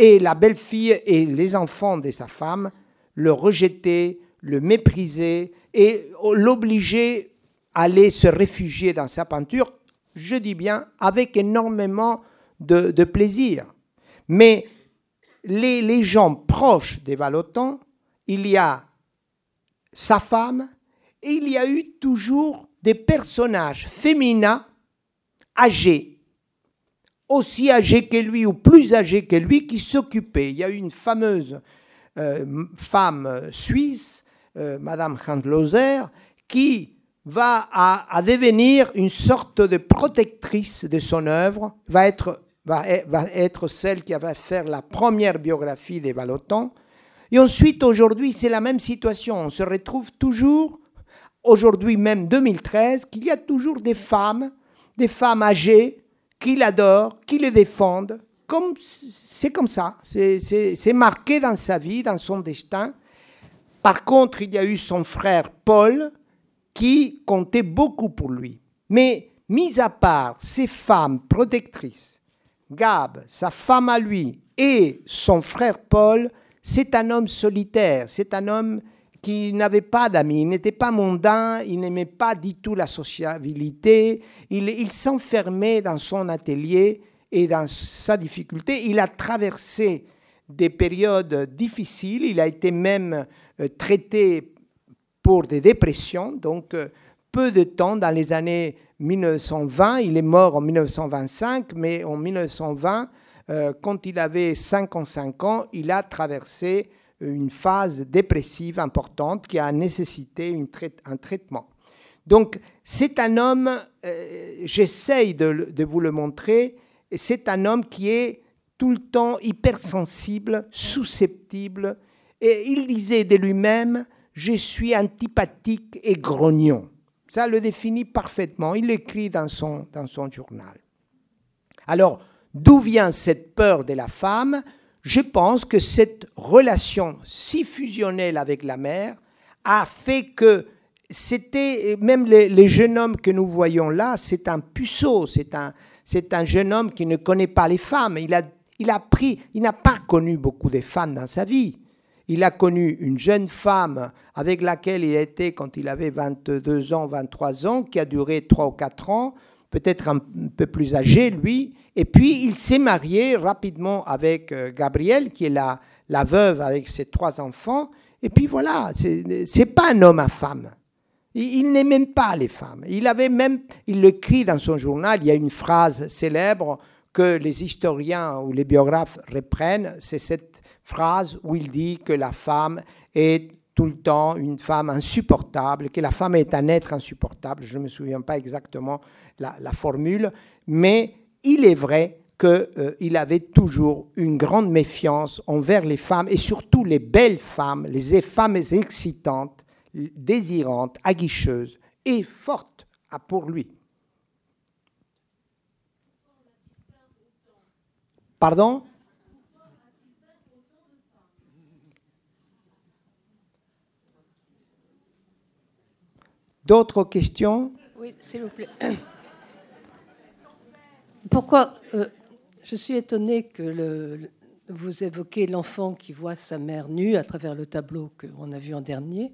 Et la belle-fille et les enfants de sa femme le rejetaient, le méprisaient et l'obligeaient à aller se réfugier dans sa peinture, je dis bien avec énormément de, plaisir. Mais les, gens proches des Valotons, il y a sa femme, et il y a eu toujours des personnages féminins âgés, aussi âgés que lui ou plus âgés que lui, qui s'occupaient. Il y a eu une fameuse euh, femme suisse, euh, Madame Handloser, qui va à, devenir une sorte de protectrice de son œuvre, va être, va, va être celle qui va faire la première biographie des Valotons, Et ensuite, aujourd'hui, c'est la même situation. On se retrouve toujours, aujourd'hui même 2013, qu'il y a toujours des femmes, des femmes âgées, qui l'adorent, qui le défendent. Comme, c'est comme ça. C'est marqué dans sa vie, dans son destin. Par contre, il y a eu son frère Paul qui comptait beaucoup pour lui. Mais, mis à part ces femmes protectrices, Gab, sa femme à lui et son frère Paul, c'est un homme solitaire, c'est un homme qui n'avait pas d'amis, il n'était pas mondain, il n'aimait pas du tout la sociabilité, il, s'enfermait dans son atelier et dans sa difficulté. Il a traversé des périodes difficiles, il a été même euh, traité pour des dépressions, donc euh, peu de temps dans les années 1920, il est mort en 1925, mais en 1920, euh, quand il avait 55 ans, il a traversé une phase dépressive importante qui a nécessité un traitement. Donc c'est un homme, j'essaye de, de, vous le montrer, c'est un homme qui est tout le temps hypersensible, susceptible, et il disait de lui-même, je suis antipathique et grognon. Ça le définit parfaitement, il l'écrit dans son, dans son journal. Alors, d'où vient cette peur de la femme? Je pense que cette relation si fusionnelle avec la mère a fait que c'était, même les, les jeunes hommes que nous voyons là, c'est un puceau, c'est un, c'est un jeune homme qui ne connaît pas les femmes. Il a, il a pris, il n'a pas connu beaucoup de femmes dans sa vie. Il a connu une jeune femme avec laquelle il était quand il avait 22 ans, 23 ans, qui a duré 3 ou 4 ans, peut-être un peu plus âgé, lui. Et puis, il s'est marié rapidement avec euh, Gabrielle, qui est la, la veuve avec ses trois enfants. Et puis voilà, c'est pas un homme à femme. Il, n'aimait même pas les femmes. Il avait même, il l'écrit dans son journal, il y a une phrase célèbre que les historiens ou les biographes reprennent, c'est cette phrase où il dit que la femme est tout le temps une femme insupportable, que la femme est un être insupportable. Je ne me souviens pas exactement la, formule, mais il est vrai qu'il euh, avait toujours une grande méfiance envers les femmes et surtout les belles femmes, les femmes excitantes désirante, aguicheuse et forte pour lui. Pardon? D'autres questions? Oui, s'il vous plaît. Pourquoi euh, Je suis étonnée que vous évoquez l'enfant qui voit sa mère nue à travers le tableau qu'on a vu en dernier.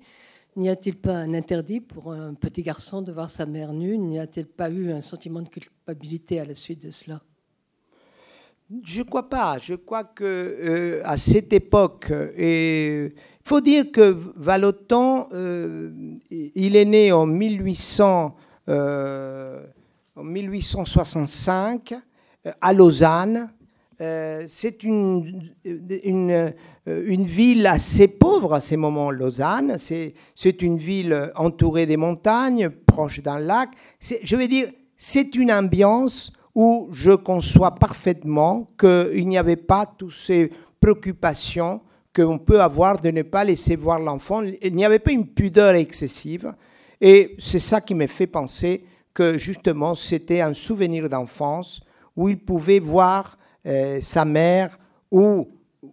N'y a-t-il pas un interdit pour un petit garçon de voir sa mère nue? N'y a-t-il pas eu un sentiment de culpabilité à la suite de cela? Je ne crois pas. Je crois que euh, à cette époque, il faut dire que Valoton, euh, il est né en 1800, euh, en 1865 à Lausanne. c'est une, une, euh, une ville assez pauvre à ces moments, Lausanne. C'est une ville entourée des montagnes, proche d'un lac. Je veux dire, c'est une ambiance où je conçois parfaitement qu'il n'y avait pas toutes ces préoccupations qu'on peut avoir de ne pas laisser voir l'enfant. Il n'y avait pas une pudeur excessive. Et c'est ça qui me fait penser que justement c'était un souvenir d'enfance où il pouvait voir euh, sa mère ou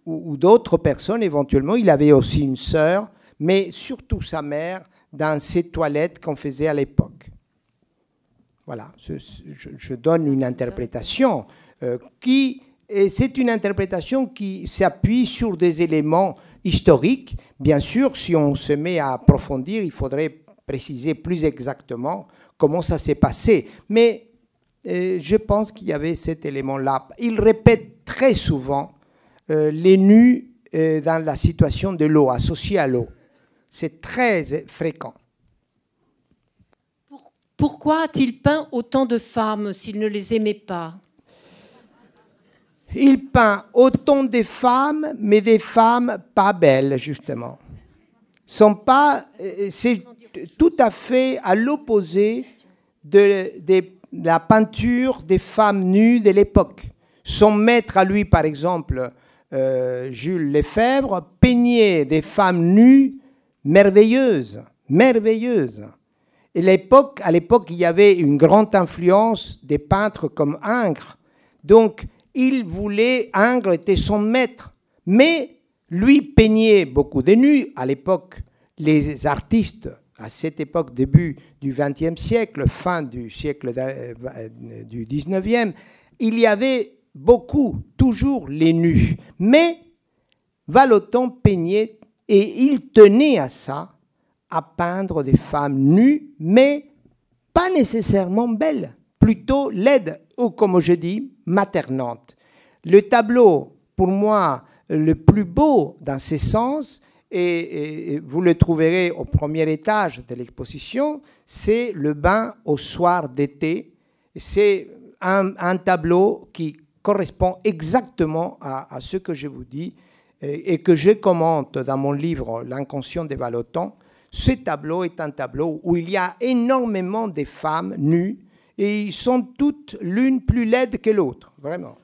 ou, d'autres personnes éventuellement. Il avait aussi une sœur, mais surtout sa mère dans ces toilettes qu'on faisait à l'époque. Voilà, je, donne une interprétation euh, qui, c'est une interprétation qui s'appuie sur des éléments historiques. Bien sûr, si on se met à approfondir, il faudrait préciser plus exactement comment ça s'est passé. Mais euh, je pense qu'il y avait cet élément-là. Il répète très souvent euh, les nus euh, dans la situation de l'eau, associés à l'eau. C'est très fréquent. Pourquoi a-t-il peint autant de femmes s'il ne les aimait pas? Il peint autant de femmes, mais des femmes pas belles, justement. Sont pas, euh, tout à fait à l'opposé de, la peinture des femmes nues de l'époque. Son maître à lui, par exemple, euh, Jules Lefebvre peignait des femmes nues merveilleuses, merveilleuses. Et à l'époque, il y avait une grande influence des peintres comme Ingres. Donc, il voulait, Ingres était son maître. Mais lui peignait beaucoup de nus. À l'époque, les artistes, à cette époque, début du XXe siècle, fin du siècle euh, du XIXe, il y avait beaucoup, toujours les nus. Mais Valoton peignait et il tenait à ça, à peindre des femmes nues, mais pas nécessairement belles, plutôt laides, ou comme je dis, maternantes. Le tableau, pour moi, le plus beau dans ce sens, et, vous le trouverez au premier étage de l'exposition, c'est le bain au soir d'été. C'est un, tableau qui correspond exactement à, ce que je vous dis et, que je commente dans mon livre L'inconscient des Valotons. Ce tableau est un tableau où il y a énormément de femmes nues et ils sont toutes l'une plus laide que l'autre, vraiment.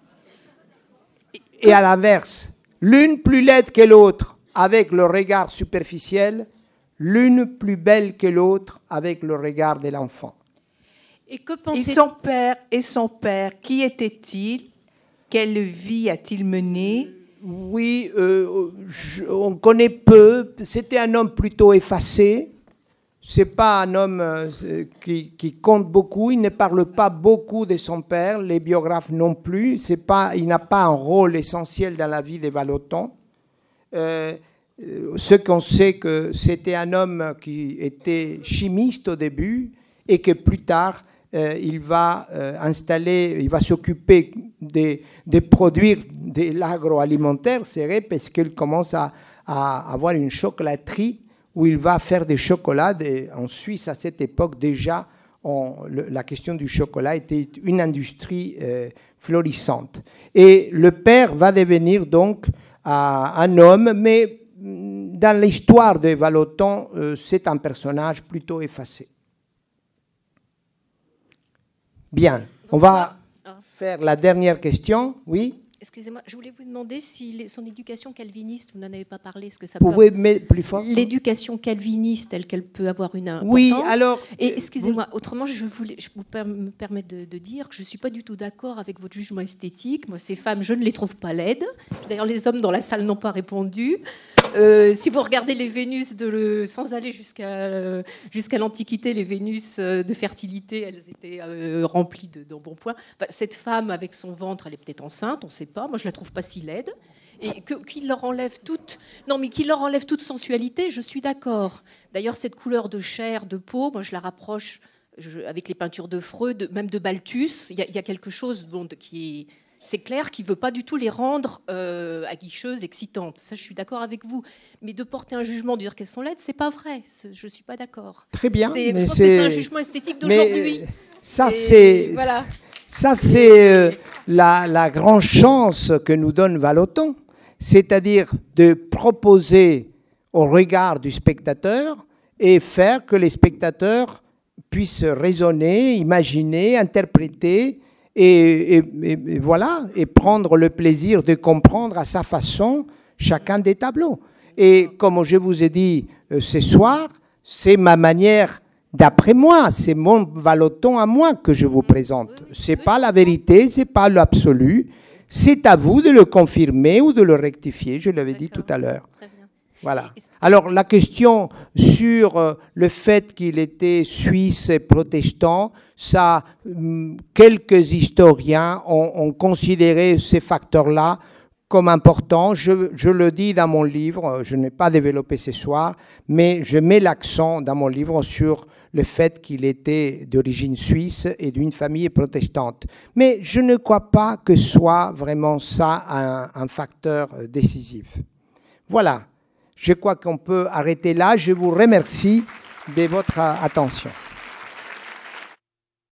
Et à l'inverse, l'une plus laide que l'autre avec le regard superficiel, l'une plus belle que l'autre avec le regard de l'enfant. Et que Et son père, et son père, qui était-il Quelle vie a-t-il mené Oui, euh, on connaît peu. C'était un homme plutôt effacé. C'est pas un homme euh, qui, compte beaucoup. Il ne parle pas beaucoup de son père. Les biographes non plus. C'est pas, il n'a pas un rôle essentiel dans la vie des Valotons. Euh, ce qu'on sait que c'était un homme qui était chimiste au début et que plus tard euh, il va euh, installer, il va s'occuper de, de, produire de l'agroalimentaire, c'est vrai, parce qu'il commence à, avoir une chocolaterie où il va faire des chocolats. en Suisse, à cette époque, déjà, la question du chocolat était une industrie euh, florissante. Et le père va devenir donc un homme, mais dans l'histoire de Valoton, c'est un personnage plutôt effacé. Bien, on va faire la dernière question. Oui Excusez-moi, je voulais vous demander si son éducation calviniste, vous n'en avez pas parlé, ce que ça vous pouvez mettre plus fort? L'éducation calviniste, telle qu'elle peut avoir une importance? Oui, alors. Et excusez-moi, autrement, je voulais, je vous me permettre de, dire que je ne suis pas du tout d'accord avec votre jugement esthétique. Moi, ces femmes, je ne les trouve pas laides. D'ailleurs, les hommes dans la salle n'ont pas répondu. Euh, si vous regardez les Vénus, de sans aller jusqu'à euh, jusqu'à l'Antiquité, les Vénus euh, de fertilité, elles étaient remplies de, d'embonpoint. cette femme avec son ventre, elle est peut-être enceinte, on ne sait pas. Moi, je la trouve pas si laide. Et qu'il leur enlève toute, non, mais leur enlève toute sensualité, je suis d'accord. D'ailleurs, cette couleur de chair, de peau, moi, je la rapproche avec les peintures de Freud, même de Balthus. Il y, a quelque chose qui est c'est clair qu'il ne veut pas du tout les rendre euh, aguicheuses, excitantes. Ça, je suis d'accord avec vous. Mais de porter un jugement, de dire qu'elles sont laides, c'est pas vrai. Je ne suis pas d'accord. Très bien. je pense que c'est un jugement esthétique d'aujourd'hui. Ça, c'est voilà. ça, c'est euh, la, la, grande chance que nous donne Valoton, c'est-à-dire de proposer au regard du spectateur et faire que les spectateurs puissent raisonner, imaginer, interpréter et, voilà, et prendre le plaisir de comprendre à sa façon chacun des tableaux. Et comme je vous ai dit euh, ce soir, c'est ma manière, d'après moi, c'est mon valoton à moi que je vous présente. C'est pas la vérité, c'est pas l'absolu. C'est à vous de le confirmer ou de le rectifier, je l'avais dit tout à l'heure. Voilà. Alors la question sur euh, le fait qu'il était suisse et protestant, ça, hum, quelques historiens ont, considéré ces facteurs-là comme importants. Je, je, le dis dans mon livre, je n'ai pas développé ce soir, mais je mets l'accent dans mon livre sur le fait qu'il était d'origine suisse et d'une famille protestante. Mais je ne crois pas que soit vraiment ça un, un facteur euh, décisif. Voilà. Je crois qu'on peut arrêter là. Je vous remercie de votre attention.